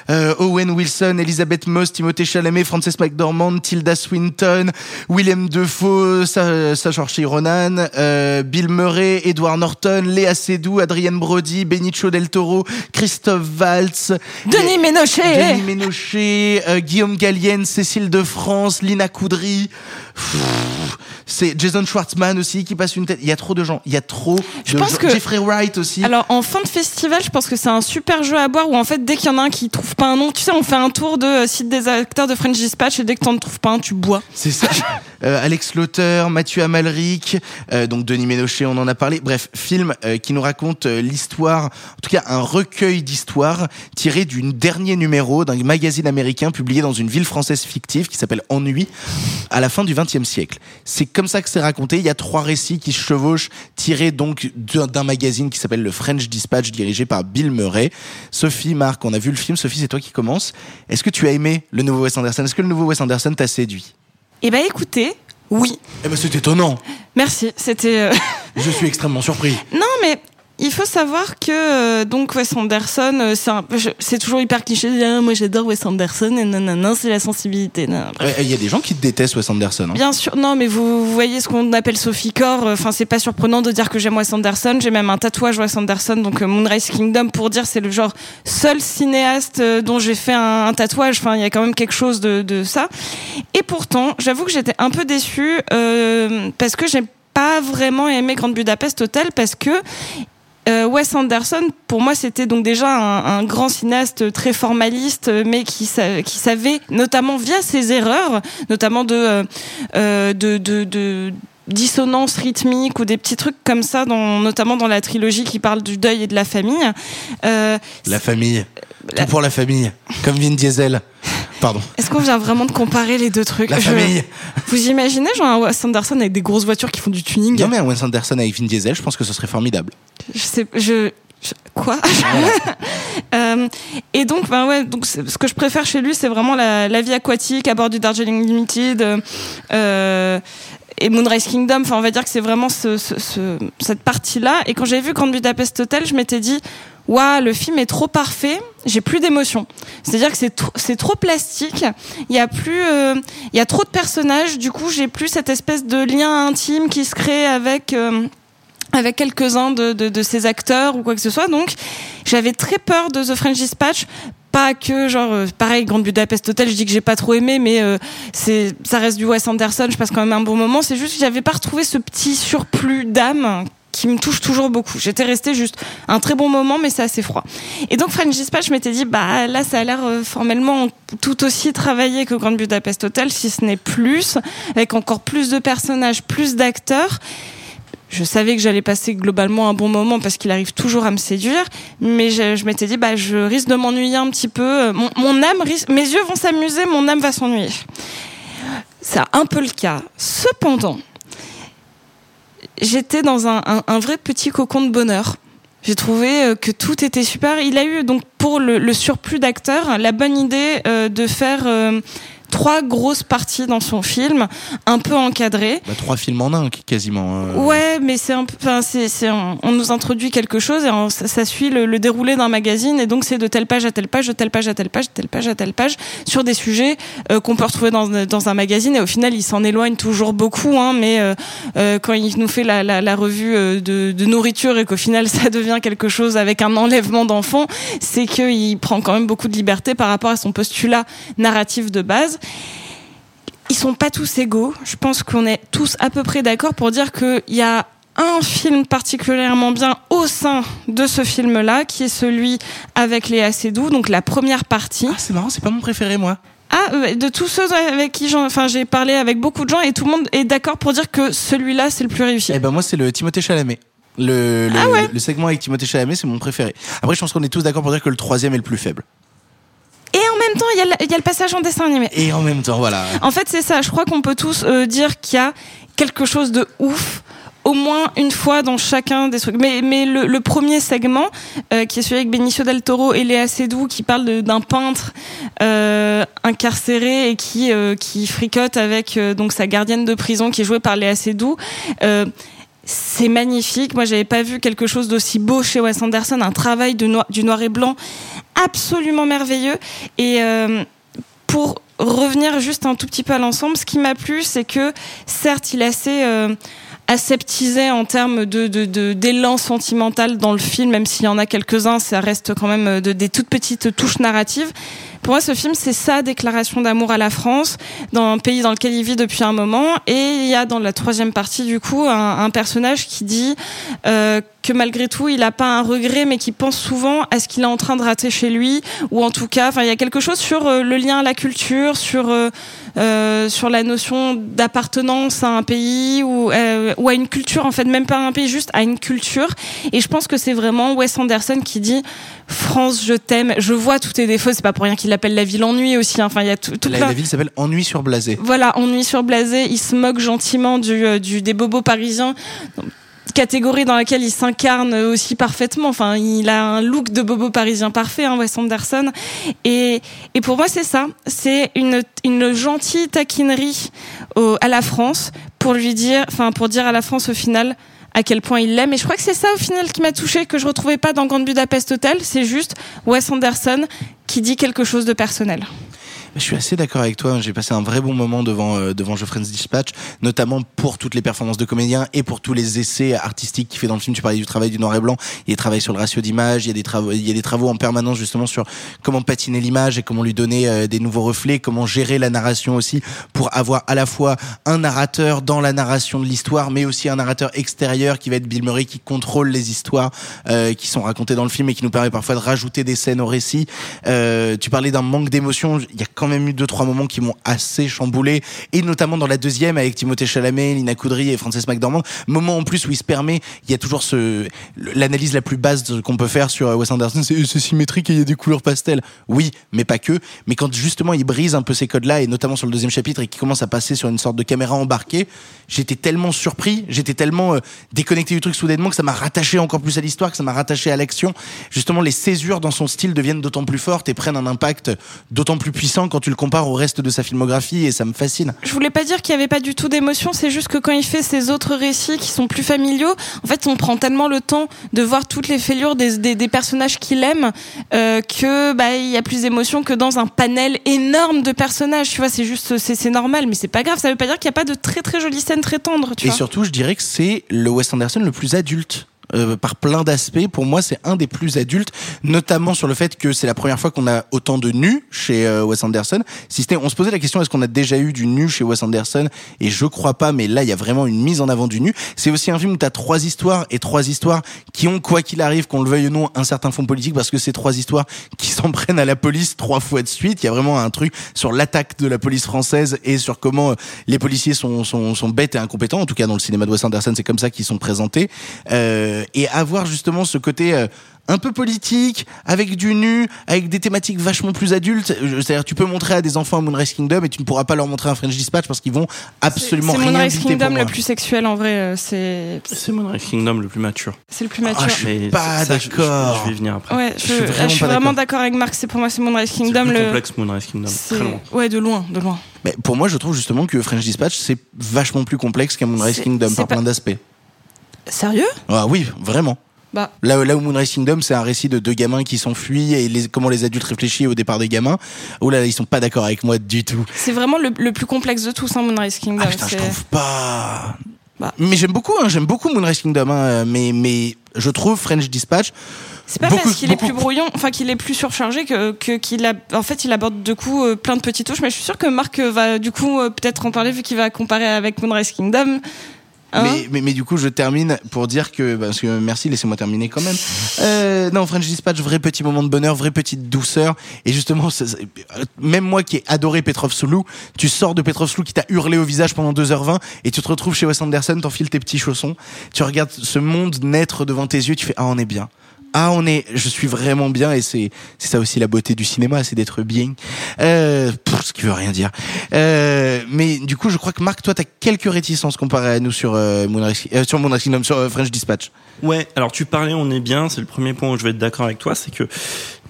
euh, Owen Wilson, Elizabeth Moss, Timothée Chalamet, Frances McDormand, Tilda Swinton, Willem Dafoe, Sa Saoirse Ronan, euh, Bill Murray, Edward Norton, Léa Seydoux, Adrienne Brody, Benicio del Toro, Christophe Waltz, Denis Ménochet. Denis Ménochet, euh, Guillaume Gallienne, Cécile de France, Lina Coudry, c'est Jason Schwartzman aussi qui passe une tête. Il y a trop de gens. Il y a trop Je de pense gens. que- Jeffrey Wright aussi. Alors en fin de festival, je pense que c'est un super jeu à boire où en fait dès qu'il y en a un qui trouve pas un nom, tu sais, on fait un tour de euh, site des acteurs de French Dispatch et dès que t'en trouves pas un, tu bois. C'est ça. [laughs] Euh, Alex Lauter, Mathieu Amalric, euh, donc Denis Ménochet, on en a parlé. Bref, film euh, qui nous raconte l'histoire, en tout cas un recueil d'histoires tiré du dernier numéro d'un magazine américain publié dans une ville française fictive qui s'appelle Ennui à la fin du XXe siècle. C'est comme ça que c'est raconté. Il y a trois récits qui se chevauchent, tirés donc d'un magazine qui s'appelle le French Dispatch, dirigé par Bill Murray. Sophie, Marc, on a vu le film. Sophie, c'est toi qui commence. Est-ce que tu as aimé le nouveau Wes Anderson? Est-ce que le nouveau Wes Anderson t'a séduit? Eh ben écoutez, oui. Eh ben c'est étonnant. Merci, c'était... euh, Je suis extrêmement surpris. [laughs] Non, mais il faut savoir que euh, donc Wes Anderson, euh, c'est un- je- c'est toujours hyper cliché. de dire, Ah, moi j'adore Wes Anderson et non, non, non, c'est la sensibilité. non. Bref. Il y a des gens qui détestent Wes Anderson. hein. Bien sûr, non, mais vous, vous voyez ce qu'on appelle Sophie Core. euh, Enfin, c'est pas surprenant de dire que j'aime Wes Anderson. J'ai même un tatouage Wes Anderson, donc euh, Moonrise Kingdom, pour dire c'est le genre seul cinéaste euh, dont j'ai fait un, un tatouage. Enfin, il y a quand même quelque chose de, de ça. Et pourtant, j'avoue que j'étais un peu déçue euh, parce que j'ai pas vraiment aimé Grande Budapest Hotel parce que euh, Wes Anderson, pour moi, c'était donc déjà un, un grand cinéaste très formaliste, euh, mais qui, sa- qui savait, notamment via ses erreurs, notamment de, euh, euh, de, de, de dissonance rythmique ou des petits trucs comme ça, dans, notamment dans la trilogie qui parle du deuil et de la famille. Euh, La famille. Tout pour la famille. Comme Vin Diesel. Pardon. Est-ce qu'on vient vraiment de comparer les deux trucs La Je- famille. Vous imaginez genre un Wes Anderson avec des grosses voitures qui font du tuning Non mais un Wes Anderson avec Vin Diesel, je pense que ce serait formidable. je sais je, je- quoi [laughs] Euh, et donc ben ouais donc ce que je préfère chez lui c'est vraiment la, la vie aquatique à bord du Darjeeling Limited euh, euh, et Moonrise Kingdom enfin on va dire que c'est vraiment ce, ce- ce- cette partie là et quand j'ai vu Grand Budapest Hotel je m'étais dit Waouh, le film est trop parfait, j'ai plus d'émotion. C'est-à-dire que c'est trop, c'est trop plastique. Il y a plus, euh, il y a trop de personnages. Du coup, j'ai plus cette espèce de lien intime qui se crée avec euh, avec quelques-uns de, de, de ces acteurs ou quoi que ce soit. Donc, j'avais très peur de The French Dispatch. Pas que genre euh, pareil Grande Budapest Hotel, je dis que j'ai pas trop aimé, mais euh, c'est ça reste du Wes Anderson. Je passe quand même un bon moment. C'est juste que j'avais pas retrouvé ce petit surplus d'âme qui me touche toujours beaucoup. J'étais restée juste un très bon moment, mais c'est assez froid. Et donc French Dispatch, je m'étais dit, bah là, ça a l'air euh, formellement tout aussi travaillé que Grande Budapest Hotel, si ce n'est plus, avec encore plus de personnages, plus d'acteurs. Je savais que j'allais passer globalement un bon moment parce qu'il arrive toujours à me séduire, mais je, m'étais dit, bah, je risque de m'ennuyer un petit peu. Mon, mon âme risque, mes yeux vont s'amuser, mon âme va s'ennuyer. C'est un peu le cas. Cependant, j'étais dans un, vrai petit cocon de bonheur. J'ai trouvé euh, que tout était super. Il a eu donc pour le, surplus d'acteurs la bonne idée euh, de faire euh, trois grosses parties dans son film, un peu encadrées. Bah, trois films en un, quasiment. hein. Ouais, mais c'est un peu, enfin, c'est, on, nous introduit quelque chose et on- ça, ça suit le, le déroulé d'un magazine et donc c'est de telle page à telle page, de telle page à telle page, de telle page à telle page sur des sujets euh, qu'on peut retrouver dans, dans un magazine et au final il s'en éloigne toujours beaucoup, hein, mais euh, euh, quand il nous fait la, la, la revue euh, de, de nourriture et qu'au final [laughs] ça devient quelque chose avec un enlèvement d'enfants, c'est qu'il prend quand même beaucoup de liberté par rapport à son postulat narratif de base ils sont pas tous égaux. Je pense qu'on est tous à peu près d'accord pour dire qu'il y a un film particulièrement bien au sein de ce film-là, qui est celui avec Léa Seydoux, donc la première partie. Ah, c'est marrant, c'est pas mon préféré, moi. Ah, euh, de tous ceux avec qui enfin, j'ai parlé avec beaucoup de gens et tout le monde est d'accord pour dire que celui-là, c'est le plus réussi. Eh ben moi c'est le Timothée Chalamet. Le, le, Ah ouais le segment avec Timothée Chalamet, c'est mon préféré. Après, je pense qu'on est tous d'accord pour dire que le troisième est le plus faible. Et en même temps, il y, a le- il y a le passage en dessin animé. Et en même temps, voilà. En fait, c'est ça. Je crois qu'on peut tous euh, dire qu'il y a quelque chose de ouf. Au moins une fois dans chacun des trucs. Mais, mais le, le premier segment, euh, qui est celui avec Benicio del Toro et Léa Seydoux, qui parle d'un peintre euh, incarcéré et qui, euh, qui fricote avec euh, donc sa gardienne de prison, qui est jouée par Léa Seydoux. Euh, c'est magnifique. Moi, j'avais pas vu quelque chose d'aussi beau chez Wes Anderson, un travail de noir, du noir et blanc absolument merveilleux. Et euh, pour revenir juste un tout petit peu à l'ensemble, ce qui m'a plu, c'est que certes, il est assez euh, aseptisé en termes de d'élan sentimental dans le film, même s'il y en a quelques-uns, ça reste quand même euh, de, des toutes petites touches narratives. Pour moi, ce film, c'est sa déclaration d'amour à la France, dans un pays dans lequel il vit depuis un moment. Et il y a dans la troisième partie, du coup, un, personnage qui dit que malgré tout, il n'a pas un regret, mais qui pense souvent à ce qu'il est en train de rater chez lui, ou en tout cas, enfin, il y a quelque chose sur euh, le lien à la culture, sur euh, euh, sur la notion d'appartenance à un pays ou euh, ou à une culture, en fait, même pas à un pays, juste à une culture. Et je pense que c'est vraiment Wes Anderson qui dit France, je t'aime. Je vois tous tes défauts. C'est pas pour rien qu'il l'appelle la ville ennui aussi. hein. Enfin, il y a tout, tout La, plein- la ville s'appelle Ennui sur Blasé. voilà, ennui sur blasé, il se moque gentiment du, du des bobos parisiens catégorie dans laquelle il s'incarne aussi parfaitement. Enfin, il a un look de bobo parisien parfait, hein, Wes Anderson. Et, et pour moi, c'est ça. C'est une, une gentille taquinerie au- à la France pour lui dire, enfin, pour dire à la France au final à quel point il l'aime. Et je crois que c'est ça au final qui m'a touché que je retrouvais pas dans Grande Budapest Hotel. C'est juste Wes Anderson qui dit quelque chose de personnel. Je suis assez d'accord avec toi. J'ai passé un vrai bon moment devant euh, devant Geoffrey's Dispatch, notamment pour toutes les performances de comédiens et pour tous les essais artistiques qu'il fait dans le film. Tu parlais du travail du noir et blanc. Il travaille sur le ratio d'image. Il y a des travaux, il y a des travaux en permanence justement sur comment patiner l'image et comment lui donner euh, des nouveaux reflets, comment gérer la narration aussi pour avoir à la fois un narrateur dans la narration de l'histoire, mais aussi un narrateur extérieur qui va être Bill Murray qui contrôle les histoires euh, qui sont racontées dans le film et qui nous permet parfois de rajouter des scènes au récit. Euh, tu parlais d'un manque d'émotion. Y a quand même eu deux trois moments qui m'ont assez chamboulé et notamment dans la deuxième avec Timothée Chalamet, Lina Coudry et Frances McDormand. Moment en plus où il se permet, il y a toujours ce l'analyse la plus basse qu'on peut faire sur euh, Wes Anderson, c'est c'est symétrique et il y a des couleurs pastel. Oui, mais pas que. Mais quand justement il brise un peu ces codes-là et notamment sur le deuxième chapitre et qui commence à passer sur une sorte de caméra embarquée, j'étais tellement surpris, j'étais tellement euh, déconnecté du truc soudainement que ça m'a rattaché encore plus à l'histoire, que ça m'a rattaché à l'action. Justement, les césures dans son style deviennent d'autant plus fortes et prennent un impact d'autant plus puissant quand tu le compares au reste de sa filmographie et ça me fascine. Je voulais pas dire qu'il y avait pas du tout d'émotion, c'est juste que quand il fait ses autres récits qui sont plus familiaux, en fait, on prend tellement le temps de voir toutes les fêlures des, des, des personnages qu'il aime euh, que bah il y a plus d'émotion que dans un panel énorme de personnages. Tu vois, c'est juste c'est normal, mais c'est pas grave. Ça veut pas dire qu'il y a pas de très très jolies scènes très tendres. Tu Et vois. surtout, je dirais que c'est le Wes Anderson le plus adulte. Euh, par plein d'aspects, pour moi, c'est un des plus adultes, notamment sur le fait que c'est la première fois qu'on a autant de nus chez euh, Wes Anderson. Si c'était, on se posait la question est-ce qu'on a déjà eu du nu chez Wes Anderson? Et je crois pas, mais là, il y a vraiment une mise en avant du nu. C'est aussi un film où tu as trois histoires et trois histoires qui ont, quoi qu'il arrive, qu'on le veuille ou non, un certain fond politique parce que c'est trois histoires qui s'en [laughs] prennent à la police trois fois de suite. Il y a vraiment un truc sur l'attaque de la police française et sur comment euh, les policiers sont, sont, sont bêtes et incompétents. En tout cas, dans le cinéma de Wes Anderson, c'est comme ça qu'ils sont présentés. Euh, et avoir justement ce côté euh, un peu politique, avec du nu, avec des thématiques vachement plus adultes. Je- C'est-à-dire, tu peux montrer à des enfants un Moonrise Kingdom et tu ne pourras pas leur montrer un French Dispatch parce qu'ils vont absolument C'est rien Moonrise éviter Kingdom pour moi. le plus sexuel en vrai. euh, C'est C'est Moonrise Kingdom le plus mature. c'est le plus mature. Ah, je suis Mais pas d'accord. Je, je vais y venir après. Ouais, je, Je suis vraiment d'accord. avec Marc. C'est pour moi c'est Moonrise C'est Kingdom plus le. complexe Moonrise Kingdom, c'est- très loin. Ouais, de loin, de loin. Mais pour moi, je trouve justement que French Dispatch, c'est vachement plus complexe qu'un Moonrise C'est- Kingdom c'est par pas- plein d'aspects. Sérieux? Ah oui, vraiment. Bah. Là, là où Moonrise Kingdom, c'est un récit de deux gamins qui s'enfuient et les, comment les adultes réfléchissent au départ des gamins. Oh là là, ils sont pas d'accord avec moi du tout. C'est vraiment le, le plus complexe de tous, hein, Moonrise Kingdom. Ah putain, je trouve pas. Bah. Mais j'aime beaucoup, hein, j'aime beaucoup Moonrise Kingdom, hein, mais, mais je trouve French Dispatch. C'est pas beaucoup- parce qu'il est plus brouillon, enfin qu'il est plus surchargé que qu'il a, en fait, il aborde du coup euh, plein de petites touches. Mais je suis sûr que Marc euh, va du coup euh, peut-être en parler vu qu'il va comparer avec Moonrise Kingdom. Hein mais, mais, mais du coup, je termine pour dire que, parce que merci, laissez-moi terminer quand même. Euh, non, French Dispatch, vrai petit moment de bonheur, vraie petite douceur. Et justement, ça- même moi qui ai adoré Petrov Soulou, tu sors de Petrov Soulou qui t'a hurlé au visage pendant 2h20 et tu te retrouves chez Wes Anderson, t'enfiles tes petits chaussons, tu regardes ce monde naître devant tes yeux, tu fais, ah, on est bien. Ah, on est, je suis vraiment bien et c'est, c'est ça aussi la beauté du cinéma, c'est d'être bien. Euh, pff, ce qui veut rien dire. Euh, mais du coup, je crois que Marc, toi, t'as quelques réticences comparé à nous sur euh, Moonrise, euh, sur Moonrise Kingdom, sur euh, French Dispatch. Ouais, alors tu parlais, on est bien, c'est le premier point où je vais être d'accord avec toi, c'est que,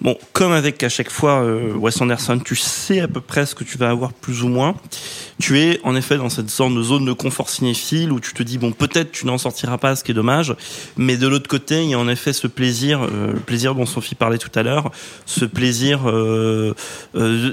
bon, comme avec à chaque fois euh, Wes Anderson, tu sais à peu près ce que tu vas avoir plus ou moins. Tu es en effet dans cette zone de confort cinéphile où tu te dis, bon, peut-être tu n'en sortiras pas, ce qui est dommage, mais de l'autre côté, il y a en effet ce plaisir, euh, le plaisir dont Sophie parlait tout à l'heure, ce plaisir euh,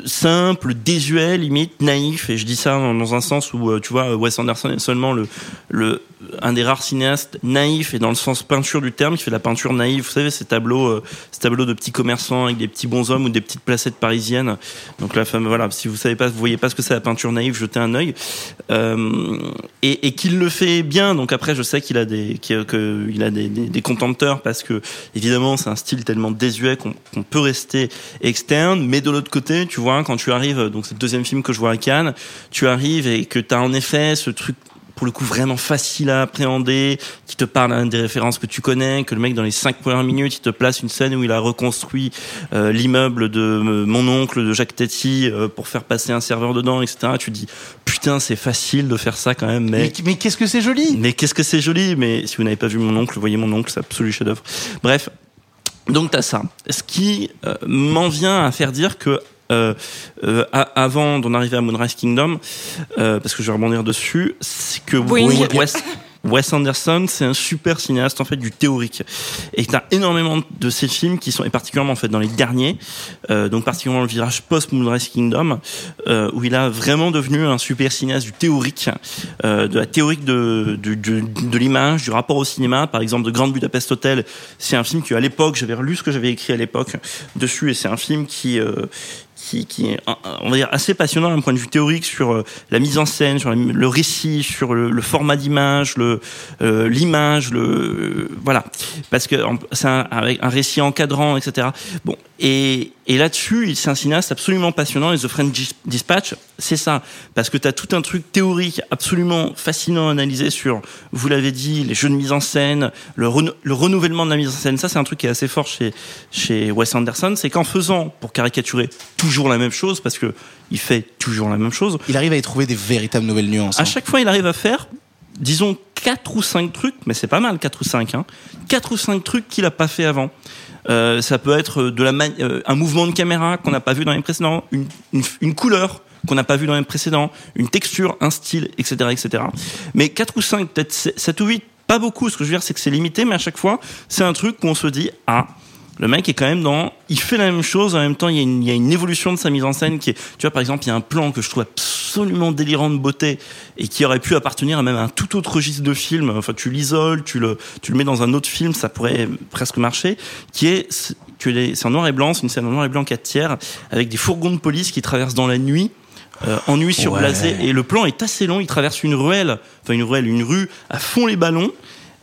simple, désuet, limite, naïf, et je dis ça dans, un sens où, tu vois, Wes Anderson est seulement le, le, un des rares cinéastes naïfs et dans le sens peinture du terme, qui fait la peinture naïve. Vous savez, ces tableaux, ces tableaux de petits commerçants avec des petits bonshommes ou des petites placettes parisiennes. Donc la femme, voilà, si vous savez pas, vous voyez pas ce que c'est la peinture naïve, jetez un œil. Euh, et qu'il le fait bien. Donc après, je sais qu'il a des, qu'il a des, contempteurs parce que évidemment, c'est un style tellement désuet qu'on qu'on peut rester externe. Mais de l'autre côté, tu vois, quand tu arrives, donc c'est le deuxième film que je vois à Cannes, tu arrives et que tu as en effet ce truc pour le coup vraiment facile à appréhender, qui te parle des références que tu connais, que le mec dans les cinq premières minutes il te place une scène où il a reconstruit euh, l'immeuble de euh, mon oncle de Jacques Tati euh, pour faire passer un serveur dedans, etc. Tu dis putain c'est facile de faire ça quand même, mais Mais, mais qu'est-ce que c'est joli mais qu'est-ce que c'est joli Mais si vous n'avez pas vu mon oncle, voyez mon oncle, c'est absolu chef-d'œuvre. Bref, donc t'as ça. Ce qui m'en vient à faire dire que euh, euh, avant d'en arriver à Moonrise Kingdom, euh, parce que je vais rebondir dessus, c'est que. Wes, Wes Anderson, c'est un super cinéaste en fait du théorique. Et t'as énormément de ces films qui sont, et particulièrement en fait dans les derniers, euh, donc particulièrement le virage post Moonrise Kingdom, euh, où il a vraiment devenu un super cinéaste du théorique, euh, de la théorique de, de, de, de l'image, du rapport au cinéma. Par exemple, de Grand Budapest Hotel, c'est un film que à l'époque, j'avais relu ce que j'avais écrit à l'époque dessus, et c'est un film qui euh, qui, qui est, on va dire, assez passionnant d'un point de vue théorique sur euh, la mise en scène, sur le récit, sur le, format d'image, le euh, l'image, le euh, voilà, parce que c'est un, avec un récit encadrant, etc. Bon, et, et là-dessus, c'est un cinéaste absolument passionnant. Et The French Dis- Dispatch, c'est ça, parce que tu as tout un truc théorique absolument fascinant à analyser sur, vous l'avez dit, les jeux de mise en scène, le, renou- le renouvellement de la mise en scène. Ça, c'est un truc qui est assez fort chez chez Wes Anderson, c'est qu'en faisant, pour caricaturer, toujours la même chose, parce que il fait toujours la même chose. Il arrive à y trouver des véritables nouvelles nuances. À hein. chaque fois, il arrive à faire, disons, quatre ou cinq trucs, mais c'est pas mal, quatre ou cinq, hein, quatre ou cinq trucs qu'il a pas fait avant. Euh, ça peut être euh, un mouvement de caméra qu'on n'a pas vu dans les précédents, une, couleur qu'on n'a pas vu dans les précédents, une texture, un style, etc., etc. Mais quatre ou cinq, peut-être sept ou huit, pas beaucoup. Ce que je veux dire, c'est que c'est limité, mais à chaque fois, c'est un truc où on se dit, ah, le mec est quand même dans, il fait la même chose, en même temps, il y, a une, il y a une évolution de sa mise en scène qui est, tu vois, par exemple, il y a un plan que je trouve absolument délirant de beauté et qui aurait pu appartenir à même un tout autre registre de film. Enfin, tu l'isoles, tu le, tu le mets dans un autre film, ça pourrait presque marcher, qui est, c'est en noir et blanc, c'est une scène en noir et blanc 4 tiers, avec des fourgons de police qui traversent dans la nuit, euh, en nuit sur Ouais. blasé, et le plan est assez long, il traverse une ruelle, enfin une ruelle, une rue, à fond les ballons,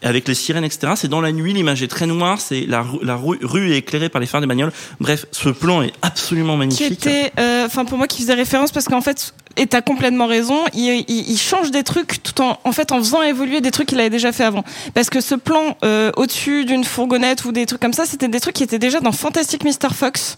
avec les sirènes, etc. C'est dans la nuit, l'image est très noire, c'est la, ru- la ru- rue est éclairée par les phares des bagnoles. Bref, ce plan est absolument qui magnifique. était, euh, enfin pour moi, qui faisait référence parce qu'en fait, et t'as complètement raison. Il, il, il, change des trucs tout en, en fait, en faisant évoluer des trucs qu'il avait déjà fait avant. Parce que ce plan euh, au-dessus d'une fourgonnette ou des trucs comme ça, c'était des trucs qui étaient déjà dans Fantastic Mr. Fox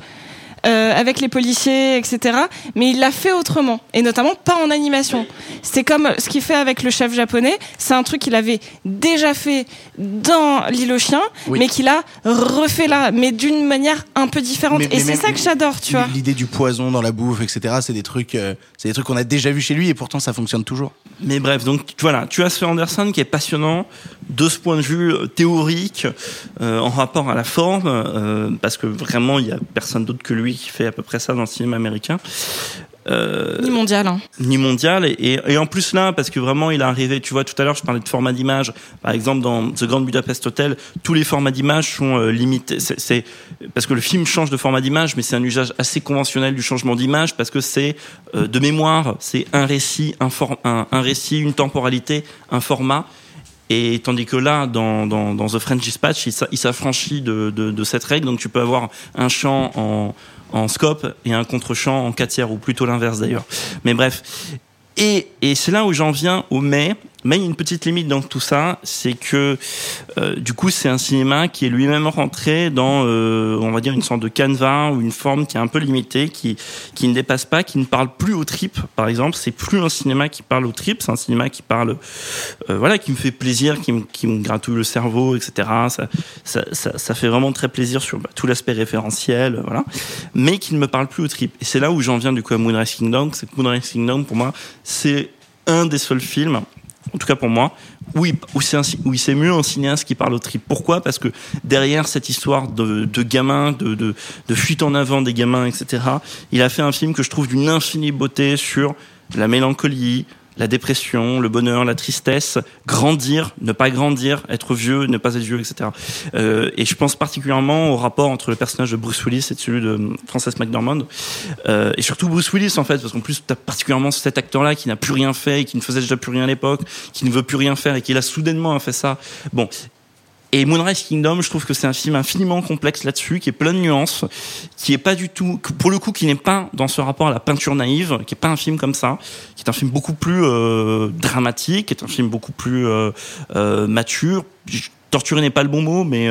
euh, avec les policiers, etc. Mais il l'a fait autrement, et notamment pas en animation. C'est comme ce qu'il fait avec le chef japonais. C'est un truc qu'il avait déjà fait dans L'île aux chiens, Oui. mais qu'il a refait là, mais d'une manière un peu différente. Mais- et c'est ça que j'adore, tu vois. L'idée du poison dans la bouffe, etc. C'est des trucs, euh, c'est des trucs qu'on a déjà vu chez lui et pourtant ça fonctionne toujours. Mais bref, donc voilà, tu as ce Anderson qui est passionnant de ce point de vue euh, théorique euh, en rapport à la forme, euh, parce que vraiment il y a personne d'autre que lui qui fait à peu près ça dans le cinéma américain. Euh, Ni mondial. Hein. ni mondial et, et, et en plus là parce que vraiment il est arrivé tu vois tout à l'heure je parlais de format d'image par exemple dans The Grand Budapest Hotel tous les formats d'image sont euh, limités c'est parce que le film change de format d'image mais c'est un usage assez conventionnel du changement d'image parce que c'est euh, de mémoire c'est un récit un, un, un récit une temporalité un format et tandis que là, dans, dans, dans The French Dispatch, il s'affranchit de, de, de cette règle. Donc tu peux avoir un champ en, en scope et un contre-champ en 4 tiers, ou plutôt l'inverse d'ailleurs. Mais bref. Et, et c'est là où j'en viens au mais. Mais il y a une petite limite dans tout ça, c'est que euh, du coup c'est un cinéma qui est lui-même rentré dans, euh, on va dire, une sorte de canevas ou une forme qui est un peu limitée, qui, qui ne dépasse pas, qui ne parle plus aux tripes, par exemple. C'est plus un cinéma qui parle aux tripes, c'est un cinéma qui parle, euh, voilà, qui me fait plaisir, qui me, qui me gratouille le cerveau, etc. Ça, ça, ça, fait vraiment très plaisir sur bah, tout l'aspect référentiel, voilà. Mais qui ne me parle plus aux tripes. Et c'est là où j'en viens du coup à Moonrise Kingdom. C'est Moonrise Kingdom, pour moi, c'est un des seuls films en tout cas pour moi, où il, où c'est où il c'est mieux un cinéaste qui parle au trip. Pourquoi? Parce que derrière cette histoire de, de gamins, de, de, de fuite en avant des gamins, etc., il a fait un film que je trouve d'une infinie beauté sur la mélancolie, la dépression, le bonheur, la tristesse, grandir, ne pas grandir, être vieux, ne pas être vieux, etc. Euh, et je pense particulièrement au rapport entre le personnage de Bruce Willis et celui de Frances McDormand. Euh, et surtout Bruce Willis, en fait, parce qu'en plus, tu as particulièrement cet acteur-là qui n'a plus rien fait, et qui ne faisait déjà plus rien à l'époque, qui ne veut plus rien faire et qui là soudainement a fait ça. Bon. Et Moonrise Kingdom, je trouve que c'est un film infiniment complexe là-dessus, qui est plein de nuances, qui est pas du tout, pour le coup, qui n'est pas dans ce rapport à la peinture naïve, qui est pas un film comme ça, qui est un film beaucoup plus euh, dramatique, qui est un film beaucoup plus euh, euh, mature. Torturé n'est pas le bon mot, mais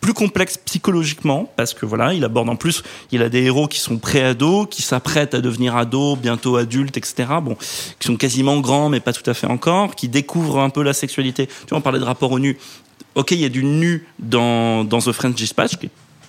plus complexe psychologiquement, parce que voilà, il aborde en plus, il a des héros qui sont pré-ados, qui s'apprêtent à devenir ados, bientôt adultes, etc. Bon, qui sont quasiment grands, mais pas tout à fait encore, qui découvrent un peu la sexualité. Tu vois, on parlait de rapport au nu. Ok, il y a du nu dans, dans The French Dispatch,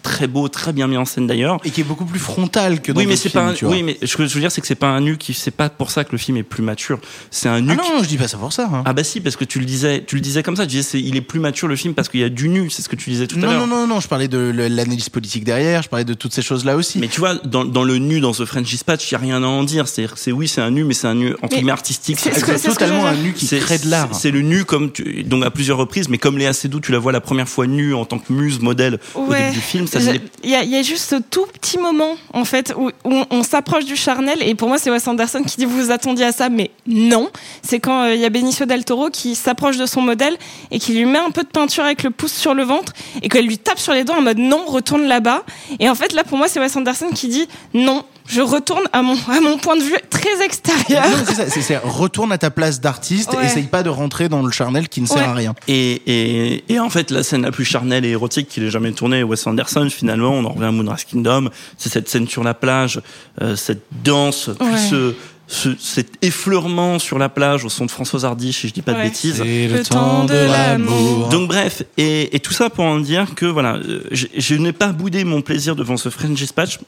très beau, très bien mis en scène d'ailleurs. Et qui est beaucoup plus frontal que dans Oui, mais c'est pas. films, Un, oui, mais ce que je veux dire, c'est que c'est pas un nu qui. C'est pas pour ça que le film est plus mature. C'est un nu. Ah non, je dis pas ça pour ça. hein. Ah bah si, parce que tu le disais, tu le disais comme ça. Tu disais, c'est, il est plus mature le film parce qu'il y a du nu. C'est ce que tu disais tout à l'heure. non, non, non, je parlais de l'analyse politique derrière, je parlais de toutes ces choses-là aussi. Mais tu vois, dans, dans le nu, dans The French Dispatch, il y a rien à en dire. C'est-à-dire, que c'est oui, c'est un nu, mais c'est un nu entre guillemets artistique. c'est ce c'est ce totalement un nu qui C'est- crée de l'art. C'est le nu comme tu, donc à plusieurs reprises, mais comme Léa Seydoux, tu la vois la première fois nue en tant que muse modèle au début du film. Il y, y a juste ce tout petit moment, en fait, où, où on, on s'approche du charnel. Et pour moi, c'est Wes Anderson qui dit Vous vous attendiez à ça, mais non. C'est quand euh, il y a Benicio del Toro qui s'approche de son modèle et qui lui met un peu de peinture avec le pouce sur le ventre et qu'elle lui tape sur les doigts en mode Non, retourne là-bas. Et en fait, là, pour moi, c'est Wes Anderson qui dit Non, je retourne à mon, à mon point de vue très extérieur. C'est ça, c'est- c'est retourne à ta place d'artiste, Ouais. essaye pas de rentrer dans le charnel qui ne sert Ouais. à rien. Et, et, et en fait, la scène la plus charnelle et érotique qu'il ait jamais tournée, Wes Anderson, finalement, on en revient à Moonrise Kingdom, c'est cette scène sur la plage, euh, cette danse, Ouais. ce, ce- cet effleurement sur la plage au son de Françoise Hardy, si je dis pas de bêtises. C'est Le temps de l'amour. Donc bref, et, et tout ça pour en dire que voilà, euh, je, je n'ai pas boudé mon plaisir devant ce French Dispatch.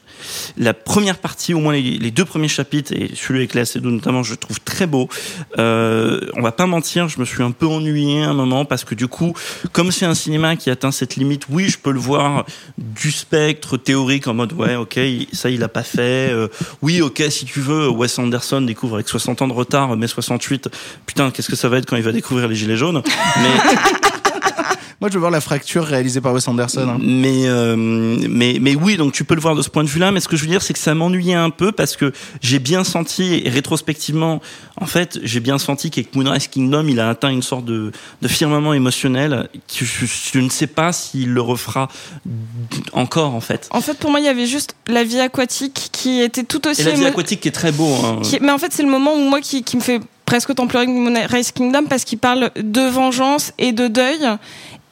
La première partie, au moins les, les deux premiers chapitres, et celui avec Léa Seydoux notamment, je trouve très beau. Euh, on va pas mentir, je me suis un peu ennuyé à un moment parce que du coup, comme c'est un cinéma qui atteint cette limite, oui, je peux le voir du spectre théorique en mode ouais, ok, ça il a pas fait. Euh, oui, ok, si tu veux, Wes Anderson découvre avec 60 ans de retard, mai 68. Putain, qu'est-ce que ça va être quand il va découvrir les gilets jaunes? Moi, je veux voir la fracture réalisée par Wes Anderson. hein. Mais, euh, mais, mais oui, donc tu peux le voir de ce point de vue-là. Mais ce que je veux dire, c'est que ça m'ennuyait un peu parce que j'ai bien senti, et rétrospectivement, en fait, j'ai bien senti qu'avec Moonrise Kingdom, il a atteint une sorte de, de firmament émotionnel que je, je ne sais pas s'il le refera encore, en fait. En fait, pour moi, il y avait juste la vie aquatique qui était tout aussi. Et la vie aquatique qui est très beau. hein. qui- Mais en fait, c'est le moment où moi qui, qui me fait presque autant pleurer que Moonrise Kingdom parce qu'il parle de vengeance et de deuil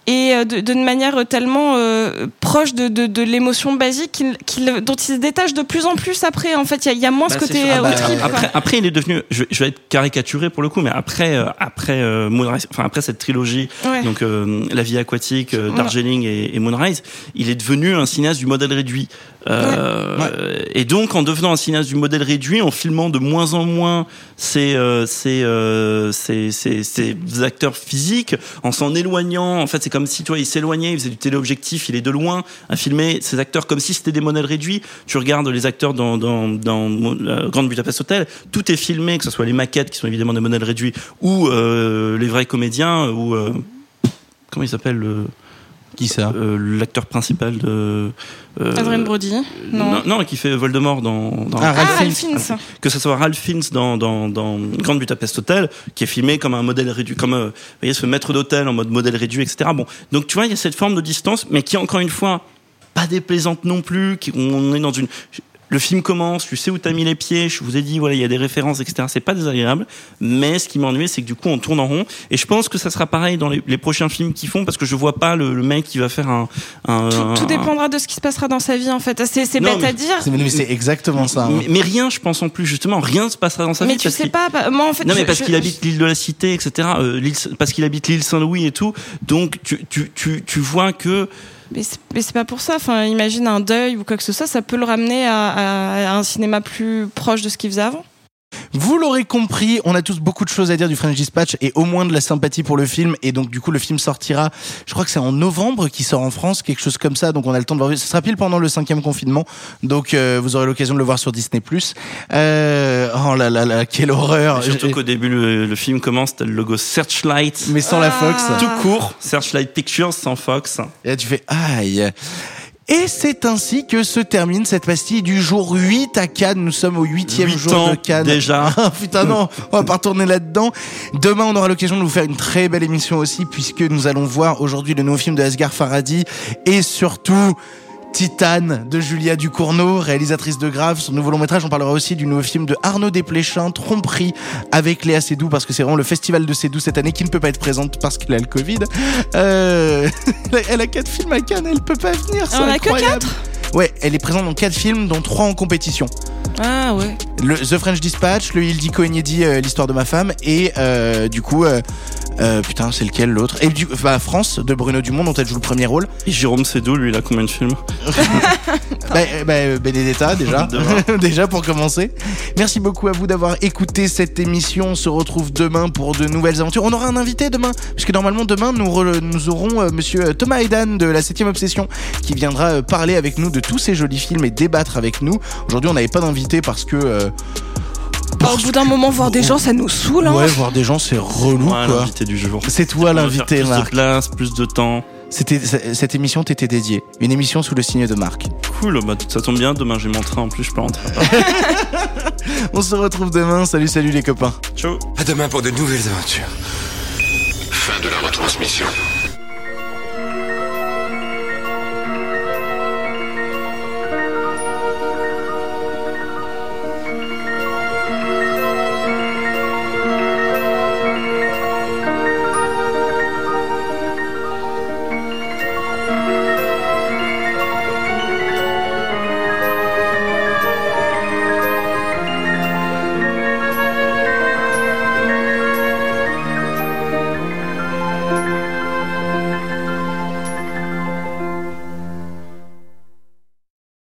et euh, de- d'une manière tellement euh, proche de, de, de l'émotion basique qu'il- qu'il- dont il se détache de plus en plus après. En fait, il y y, a moins Bah, ce c'est côté euh, Ah bah, trip, après, après, il est devenu. Je, je vais être caricaturé pour le coup, mais après, euh, après euh, Moonrise, enfin après cette trilogie, Ouais. donc euh, La vie aquatique, euh. Darjeeling et, et Moonrise, il est devenu un cinéaste du modèle réduit. Euh, Et donc, en devenant un cinéaste du modèle réduit, en filmant de moins en moins ses, euh, euh, ses, ses- ses acteurs physiques, en s'en éloignant. En fait, c'est comme si, tu vois, il s'éloignait, il faisait du téléobjectif, il est de loin à filmer ses acteurs comme si c'était des modèles réduits. Tu regardes les acteurs dans, dans, dans Grande Budapest Hotel, tout est filmé, que ce soit les maquettes qui sont évidemment des modèles réduits, ou les vrais comédiens, ou comment il s'appelle le Qui ça L'acteur principal de euh, Adrien Brody Non. non, non, qui fait Voldemort dans, dans Ah, Ralph Ah, Ralph Fiennes. que ce soit Ralph Fiennes dans, dans, dans Grande Budapest Hotel, qui est filmé comme un modèle réduit, comme euh, vous voyez, ce maître d'hôtel en mode modèle réduit, etc. Bon, donc tu vois, il y a cette forme de distance, mais qui encore une fois pas déplaisante non plus. Qui, on est dans une le film commence, tu sais où t'as mis les pieds, je vous ai dit, voilà, il y a des références, etc. C'est pas désagréable, mais ce qui m'ennuie, c'est que du coup, on tourne en rond. Et je pense que ça sera pareil dans les, les prochains films qu'ils font, parce que je vois pas le, le mec qui va faire un. un- Tout, tout un- dépendra de ce qui se passera dans sa vie, en fait. C'est c'est Non, bête mais- à dire. C'est- mais c'est exactement ça. hein. Mais, mais rien, je pense en plus, justement, rien ne se passera dans sa Mais vie. tu parce sais qu'il- pas, bah, moi en fait. non mais je- parce je- qu'il habite l'île de la Cité, etc. euh, l'île- parce qu'il habite l'île Saint-Louis et tout. Donc tu, tu, tu, tu vois que Mais c'est pas pour ça. Enfin, imagine un deuil ou quoi que ce soit, ça peut le ramener à un cinéma plus proche de ce qu'il faisait avant. Vous l'aurez compris, on a tous beaucoup de choses à dire du French Dispatch et au moins de la sympathie pour le film. Et donc, du coup, le film sortira, je crois que c'est en novembre qui sort en France, quelque chose comme ça. Donc, on a le temps de voir. Ce sera pile pendant le cinquième confinement. Donc, euh, vous aurez l'occasion de le voir sur Disney+. Euh, oh là là là, quelle horreur. surtout qu'au début le, le film commence, t'as le logo Searchlight. Mais sans la Fox. Tout court, Searchlight Pictures sans Fox. Et là, tu fais aïe. Et c'est ainsi que se termine cette pastille du jour 8 à Cannes. Nous sommes au huitième Huit jour ans de Cannes. déjà. [laughs] Putain non, on va pas retourner là-dedans. Demain, on aura l'occasion de vous faire une très belle émission aussi, puisque nous allons voir aujourd'hui le nouveau film de Asghar Farhadi et surtout Titane de Julia Ducournau, réalisatrice de Grave, son nouveau long métrage. On parlera aussi du nouveau film de Arnaud Desplechin, Tromperie, avec Léa Seydoux, parce que c'est vraiment le festival de Seydoux cette année qui ne peut pas être présente parce qu'elle a le Covid. Euh, [laughs] elle a quatre films à Cannes, elle peut pas venir. On a que incroyable. Ouais, elle est présente dans quatre films, dont trois en compétition. Ah ouais. Le The French Dispatch, le Ildiko Enyedi, euh, l'histoire de ma femme, et euh, du coup, euh, euh, putain, c'est lequel l'autre? Et du, bah, France de Bruno Dumont, dont elle joue le premier rôle. Et Jérôme Sédou, lui, il a combien de films? [laughs] Bah, bah, Benedetta déjà, [laughs] [laughs] déjà pour commencer. Merci beaucoup à vous d'avoir écouté cette émission. On se retrouve demain pour de nouvelles aventures. On aura un invité demain, puisque normalement demain nous, re- nous aurons euh, Monsieur Thomas Aidan de la 7 Obsession qui viendra euh, parler avec nous de tous ces jolis films et débattre avec nous. Aujourd'hui, on n'avait pas d'invité parce que. euh, Bah, au bout d'un moment, voir des gens, ça nous saoule. Hein. Ouais, voir des gens, c'est relou, quoi. l'invité du jour. C'est toi l'invité, plus Marc. de place, plus de temps. C'était cette émission t'était dédiée, une émission sous le signe de Marc. Cool, bah, ça tombe bien, demain j'ai mon train en plus, je peux rentrer. [laughs] On se retrouve demain. Salut, salut les copains. Ciao. À demain pour de nouvelles aventures. Fin de la retransmission.